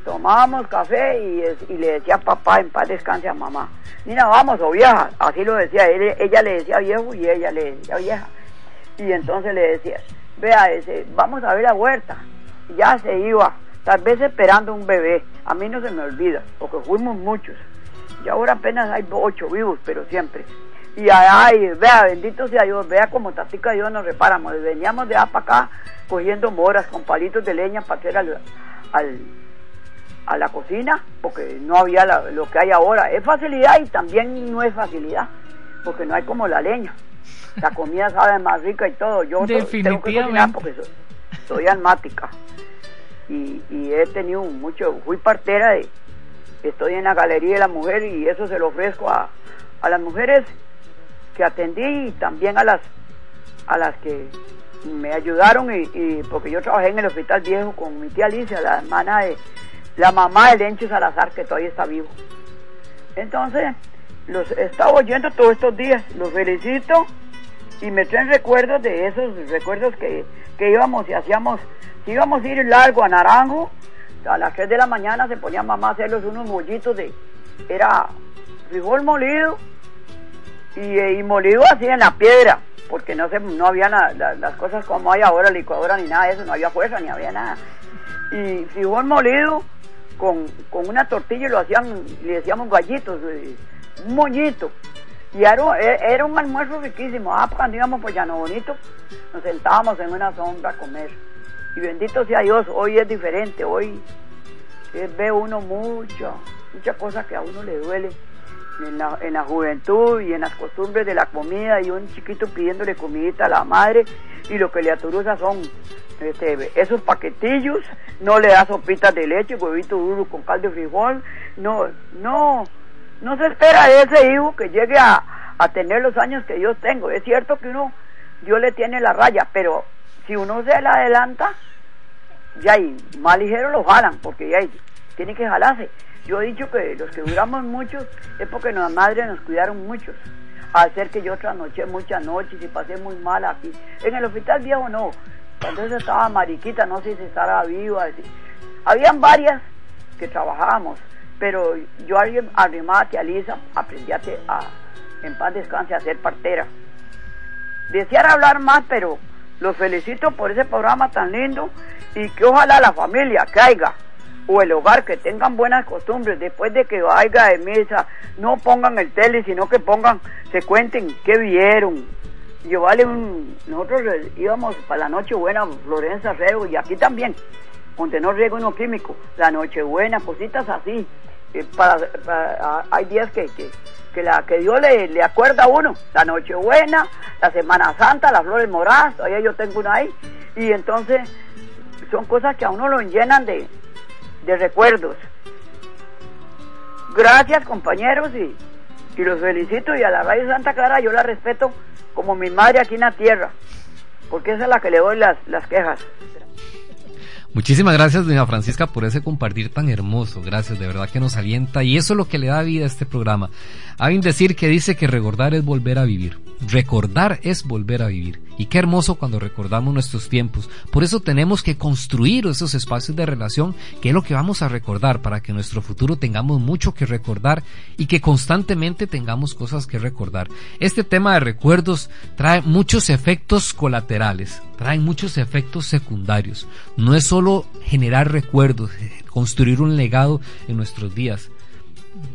S13: Tomábamos café y, le decía papá, en paz descanse a mamá. Mira, vamos, o vieja. Así lo decía, él, ella le decía viejo y ella le decía vieja. Y entonces le decía, vea, ese, vamos a ver la huerta. ya se iba, tal vez esperando un bebé. A mí no se me olvida, porque fuimos muchos. Y ahora apenas hay ocho vivos, pero siempre. Y ay, vea, bendito sea Dios, vea como Tatica Dios nos reparamos. Veníamos de acá para acá cogiendo moras con palitos de leña para hacer al, a la cocina, porque no había lo que hay ahora. Es facilidad y también no es facilidad, porque no hay como la leña. La comida sabe más rica y todo. Yo tengo que cocinar porque soy, almática. Y, y, he tenido mucho, fui partera de, estoy en la galería de la mujer y eso se lo ofrezco a, a las mujeres que atendí y también a las a las que me ayudaron y, porque yo trabajé en el hospital viejo con mi tía Alicia, la hermana de la mamá de Lencho Salazar que todavía está vivo. Entonces, los he estado oyendo todos estos días, los felicito y me traen recuerdos de esos recuerdos que, que íbamos y hacíamos, si íbamos a ir largo a Naranjo, A las 3 de la mañana se ponía mamá a hacerlos unos mollitos de, era frijol molido y, eh, y molido así en la piedra, porque no se, no había nada, las cosas como hay ahora, licuadora ni nada de eso, no había fuerza ni había nada. Y frijol molido con, con una tortilla lo hacían, le decíamos gallitos, eh, un mollito. Y era, era un almuerzo riquísimo. Ah, cuando íbamos por Llano Bonito, nos sentábamos en una sombra a comer. Y bendito sea Dios, hoy es diferente, hoy ve uno mucho, muchas cosas que a uno le duele en la, en la juventud y en las costumbres de la comida y un chiquito pidiéndole comidita a la madre y lo que le aturuza son este, esos paquetillos, no le da sopitas de leche, huevito duro con caldo de frijol, no, no, no se espera de ese hijo que llegue a, a tener los años que yo tengo. Es cierto que uno, Dios le tiene la raya, pero si uno se le adelanta, ya hay más ligero lo jalan, porque ya tiene que jalarse. Yo he dicho que los que duramos mucho es porque nuestra madre nos cuidaron muchos. Hacer que yo trasnoché muchas noches y pasé muy mal aquí. En el hospital viejo no. Entonces estaba mariquita, no sé si estaba viva. Habían varias que trabajábamos, pero yo arrimaba a Lisa, aprendí a, a, en paz descanse a ser partera. Deseara hablar más, pero los felicito por ese programa tan lindo y que ojalá la familia caiga o el hogar que tengan buenas costumbres. Después de que vaya de misa no pongan el tele sino que pongan se cuenten qué vieron. Yo vale un nosotros íbamos para la noche buena Florencia Rego y aquí también donde no riego uno químico la noche buena cositas así. Eh, para, hay días que, que, la que Dios le, acuerda a uno la noche buena la Semana Santa las flores moradas todavía yo tengo una ahí. Y entonces son cosas que a uno lo llenan de, de recuerdos. Gracias compañeros y, y los felicito y a la Radio Santa Clara yo la respeto como mi madre aquí en la tierra, porque esa es la que le doy las, las quejas.
S3: Muchísimas gracias, doña Francisca, por ese compartir tan hermoso. Gracias, de verdad que nos alienta y eso es lo que le da vida a este programa. Hay un decir que dice que recordar es volver a vivir. Recordar es volver a vivir. Y qué hermoso cuando recordamos nuestros tiempos. Por eso tenemos que construir esos espacios de relación, que es lo que vamos a recordar, para que en nuestro futuro tengamos mucho que recordar y que constantemente tengamos cosas que recordar. Este tema de recuerdos trae muchos efectos colaterales, trae muchos efectos secundarios. No es solo generar recuerdos, construir un legado en nuestros días,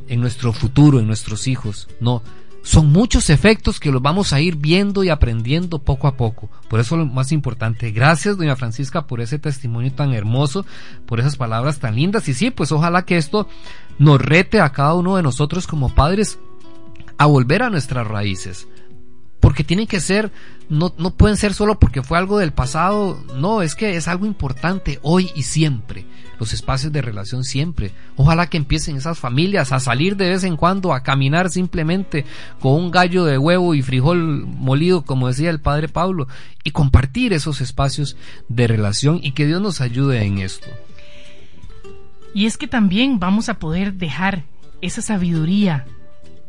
S3: en nuestro futuro, en nuestros hijos. No, son muchos efectos que los vamos a ir viendo y aprendiendo poco a poco. Por eso lo más importante, gracias doña Francisca por ese testimonio tan hermoso, por esas palabras tan lindas. Y sí, pues ojalá que esto nos rete a cada uno de nosotros como padres a volver a nuestras raíces. Porque tienen que ser, no, no pueden ser solo porque fue algo del pasado, no, es que es algo importante hoy y siempre los espacios de relación siempre. Ojalá que empiecen esas familias a salir de vez en cuando a caminar simplemente con un gallo de huevo y frijol molido, como decía el padre Pablo, y compartir esos espacios de relación y que Dios nos ayude en esto.
S4: Y es que también vamos a poder dejar esa sabiduría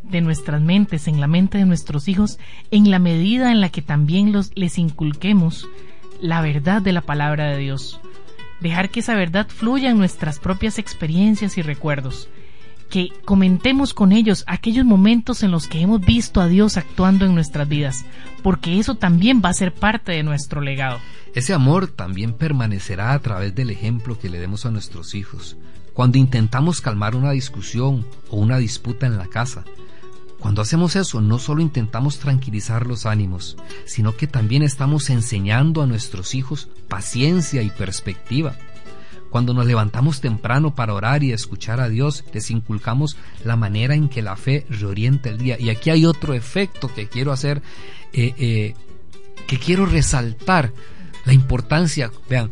S4: de nuestras mentes, en la mente de nuestros hijos, en la medida en la que también los, les inculquemos la verdad de la palabra de Dios dejar que esa verdad fluya en nuestras propias experiencias y recuerdos, que comentemos con ellos aquellos momentos en los que hemos visto a Dios actuando en nuestras vidas, porque eso también va a ser parte de nuestro legado.
S3: Ese amor también permanecerá a través del ejemplo que le demos a nuestros hijos. Cuando intentamos calmar una discusión o una disputa en la casa, cuando hacemos eso, no solo intentamos tranquilizar los ánimos, sino que también estamos enseñando a nuestros hijos paciencia y perspectiva. Cuando nos levantamos temprano para orar y escuchar a Dios, les inculcamos la manera en que la fe reorienta el día. Y aquí hay otro efecto que quiero hacer, eh, eh, que quiero resaltar la importancia. Vean,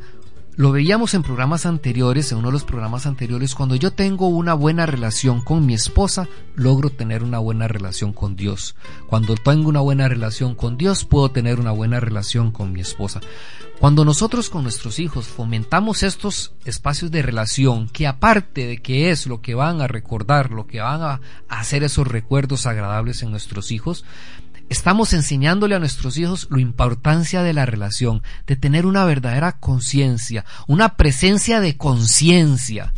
S3: lo veíamos en programas anteriores, en uno de los programas anteriores, cuando yo tengo una buena relación con mi esposa, logro tener una buena relación con Dios. Cuando tengo una buena relación con Dios, puedo tener una buena relación con mi esposa. Cuando nosotros con nuestros hijos fomentamos estos espacios de relación, que aparte de que es lo que van a recordar, lo que van a hacer esos recuerdos agradables en nuestros hijos, estamos enseñándole a nuestros hijos la importancia de la relación, de tener una verdadera conciencia, una presencia de conciencia.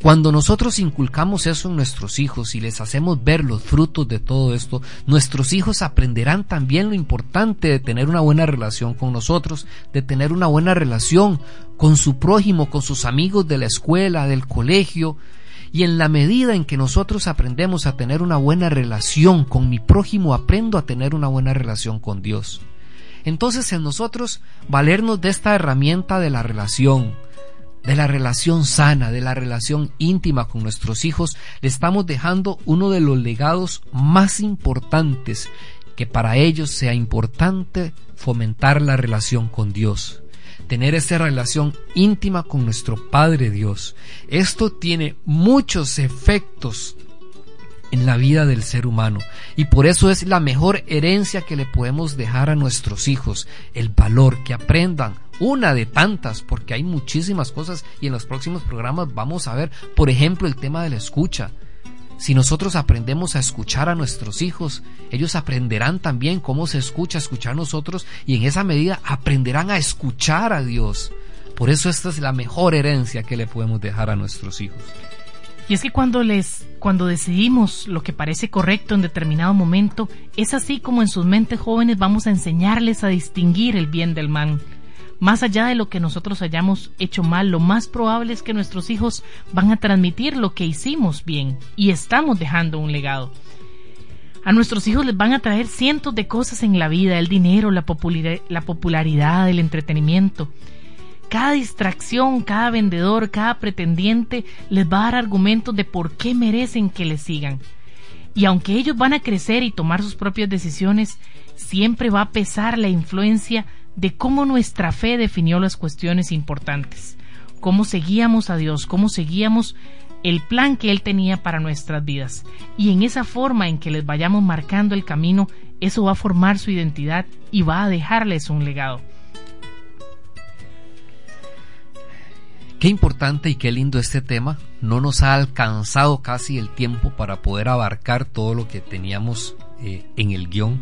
S3: Cuando nosotros inculcamos eso en nuestros hijos y les hacemos ver los frutos de todo esto, nuestros hijos aprenderán también lo importante de tener una buena relación con nosotros, de tener una buena relación con su prójimo, con sus amigos de la escuela, del colegio, y en la medida en que nosotros aprendemos a tener una buena relación con mi prójimo, aprendo a tener una buena relación con Dios. Entonces en nosotros valernos de esta herramienta de la relación, de la relación sana, de la relación íntima con nuestros hijos, le estamos dejando uno de los legados más importantes, que para ellos sea importante fomentar la relación con Dios tener esa relación íntima con nuestro Padre Dios. Esto tiene muchos efectos en la vida del ser humano y por eso es la mejor herencia que le podemos dejar a nuestros hijos, el valor que aprendan una de tantas, porque hay muchísimas cosas y en los próximos programas vamos a ver, por ejemplo, el tema de la escucha. Si nosotros aprendemos a escuchar a nuestros hijos, ellos aprenderán también cómo se escucha escuchar a nosotros y en esa medida aprenderán a escuchar a Dios. Por eso esta es la mejor herencia que le podemos dejar a nuestros hijos.
S4: Y es que cuando les cuando decidimos lo que parece correcto en determinado momento, es así como en sus mentes jóvenes vamos a enseñarles a distinguir el bien del mal más allá de lo que nosotros hayamos hecho mal, lo más probable es que nuestros hijos van a transmitir lo que hicimos bien y estamos dejando un legado. A nuestros hijos les van a traer cientos de cosas en la vida, el dinero, la, popularidad, el entretenimiento. Cada distracción, cada vendedor, cada pretendiente les va a dar argumentos de por qué merecen que les sigan. Y aunque ellos van a crecer y tomar sus propias decisiones, siempre va a pesar la influencia de cómo nuestra fe definió las cuestiones importantes, cómo seguíamos a Dios, cómo seguíamos el plan que Él tenía para nuestras vidas. Y en esa forma en que les vayamos marcando el camino, eso va a formar su identidad y va a dejarles un legado.
S3: Qué importante y qué lindo este tema. No nos ha alcanzado casi el tiempo para poder abarcar todo lo que teníamos eh, en el guion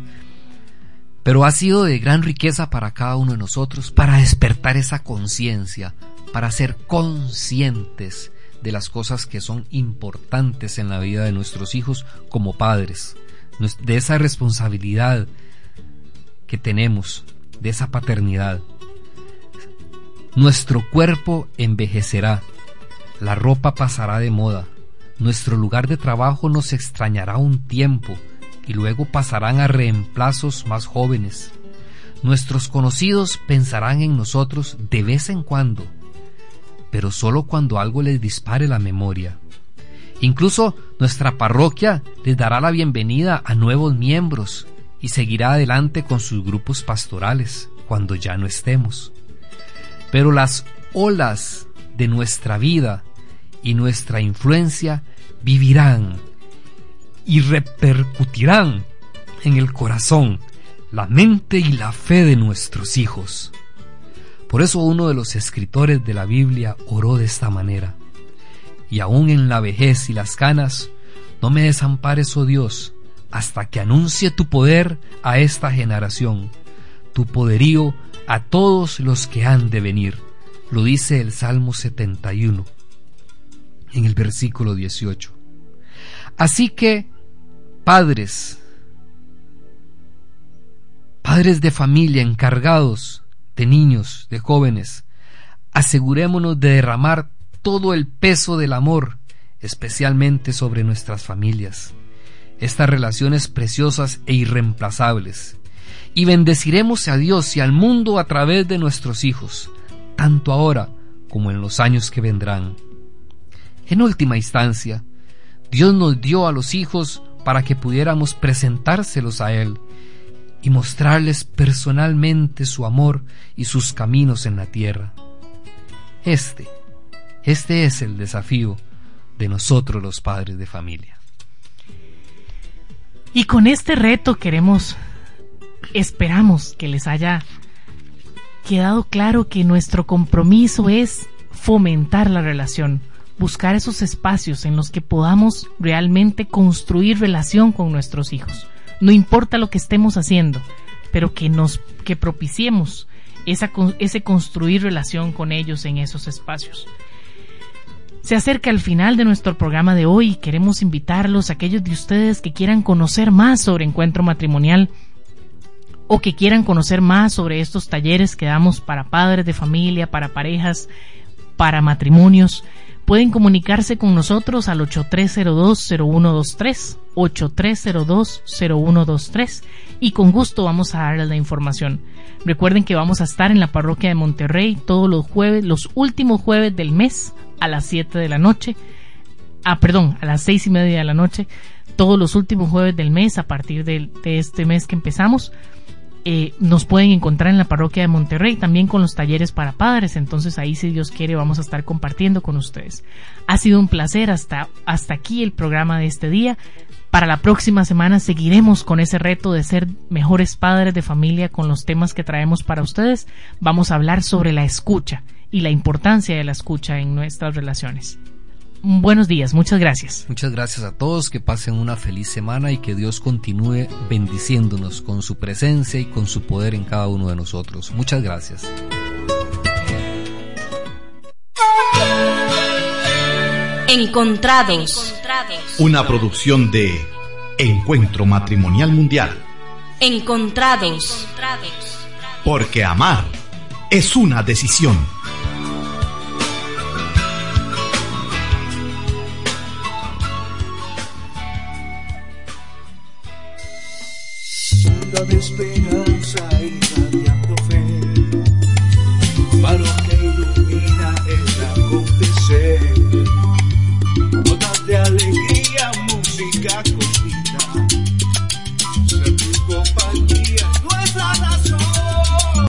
S3: pero ha sido de gran riqueza para cada uno de nosotros, para despertar esa conciencia, para ser conscientes de las cosas que son importantes en la vida de nuestros hijos como padres, de esa responsabilidad que tenemos, de esa paternidad. Nuestro cuerpo envejecerá, la ropa pasará de moda, nuestro lugar de trabajo nos extrañará un tiempo, y luego pasarán a reemplazos más jóvenes. Nuestros conocidos pensarán en nosotros de vez en cuando, pero solo cuando algo les dispare la memoria. Incluso nuestra parroquia les dará la bienvenida a nuevos miembros y seguirá adelante con sus grupos pastorales cuando ya no estemos. Pero las olas de nuestra vida y nuestra influencia vivirán y repercutirán en el corazón, la mente y la fe de nuestros hijos. Por eso uno de los escritores de la Biblia oró de esta manera. Y aún en la vejez y las canas, no me desampares, oh Dios, hasta que anuncie tu poder a esta generación, tu poderío a todos los que han de venir. Lo dice el Salmo 71, en el versículo 18. Así que padres, padres de familia encargados de niños, de jóvenes, asegurémonos de derramar todo el peso del amor, especialmente sobre nuestras familias, estas relaciones preciosas e irreemplazables, y bendeciremos a Dios y al mundo a través de nuestros hijos, tanto ahora como en los años que vendrán. En última instancia, Dios nos dio a los hijos para que pudiéramos presentárselos a Él y mostrarles personalmente su amor y sus caminos en la tierra. Este, este es el desafío de nosotros los padres de familia.
S4: Y con este reto queremos, esperamos que les haya quedado claro que nuestro compromiso es fomentar la relación, buscar esos espacios en los que podamos realmente construir relación con nuestros hijos. No importa lo que estemos haciendo, pero que nos que propiciemos esa, ese construir relación con ellos en esos espacios. Se acerca el final de nuestro programa de hoy queremos invitarlos a aquellos de ustedes que quieran conocer más sobre encuentro matrimonial o que quieran conocer más sobre estos talleres que damos para padres de familia, para parejas, para matrimonios, pueden comunicarse con nosotros al 8302-0123, 8302-0123 y con gusto vamos a darles la información. Recuerden que vamos a estar en la parroquia de Monterrey todos los jueves, los últimos jueves del mes a las 7 de la noche, ah, perdón, a las seis y media de la noche, todos los últimos jueves del mes a partir de este mes que empezamos eh, nos pueden encontrar en la parroquia de Monterrey, también con los talleres para padres. Entonces ahí, si Dios quiere, vamos a estar compartiendo con ustedes. Ha sido un placer hasta, hasta aquí el programa de este día. Para la próxima semana seguiremos con ese reto de ser mejores padres de familia con los temas que traemos para ustedes. Vamos a hablar sobre la escucha y la importancia de la escucha en nuestras relaciones buenos días, muchas gracias.
S3: Muchas gracias a todos, que pasen una feliz semana y que Dios continúe bendiciéndonos con su presencia y con su poder en cada uno de nosotros. Muchas gracias.
S10: Encontrados.
S2: Una producción de Encuentro Matrimonial Mundial.
S10: Encontrados.
S2: Porque amar es una decisión.
S11: de esperanza irradiando fe, faro que ilumina el acontecer, botas de alegría, música.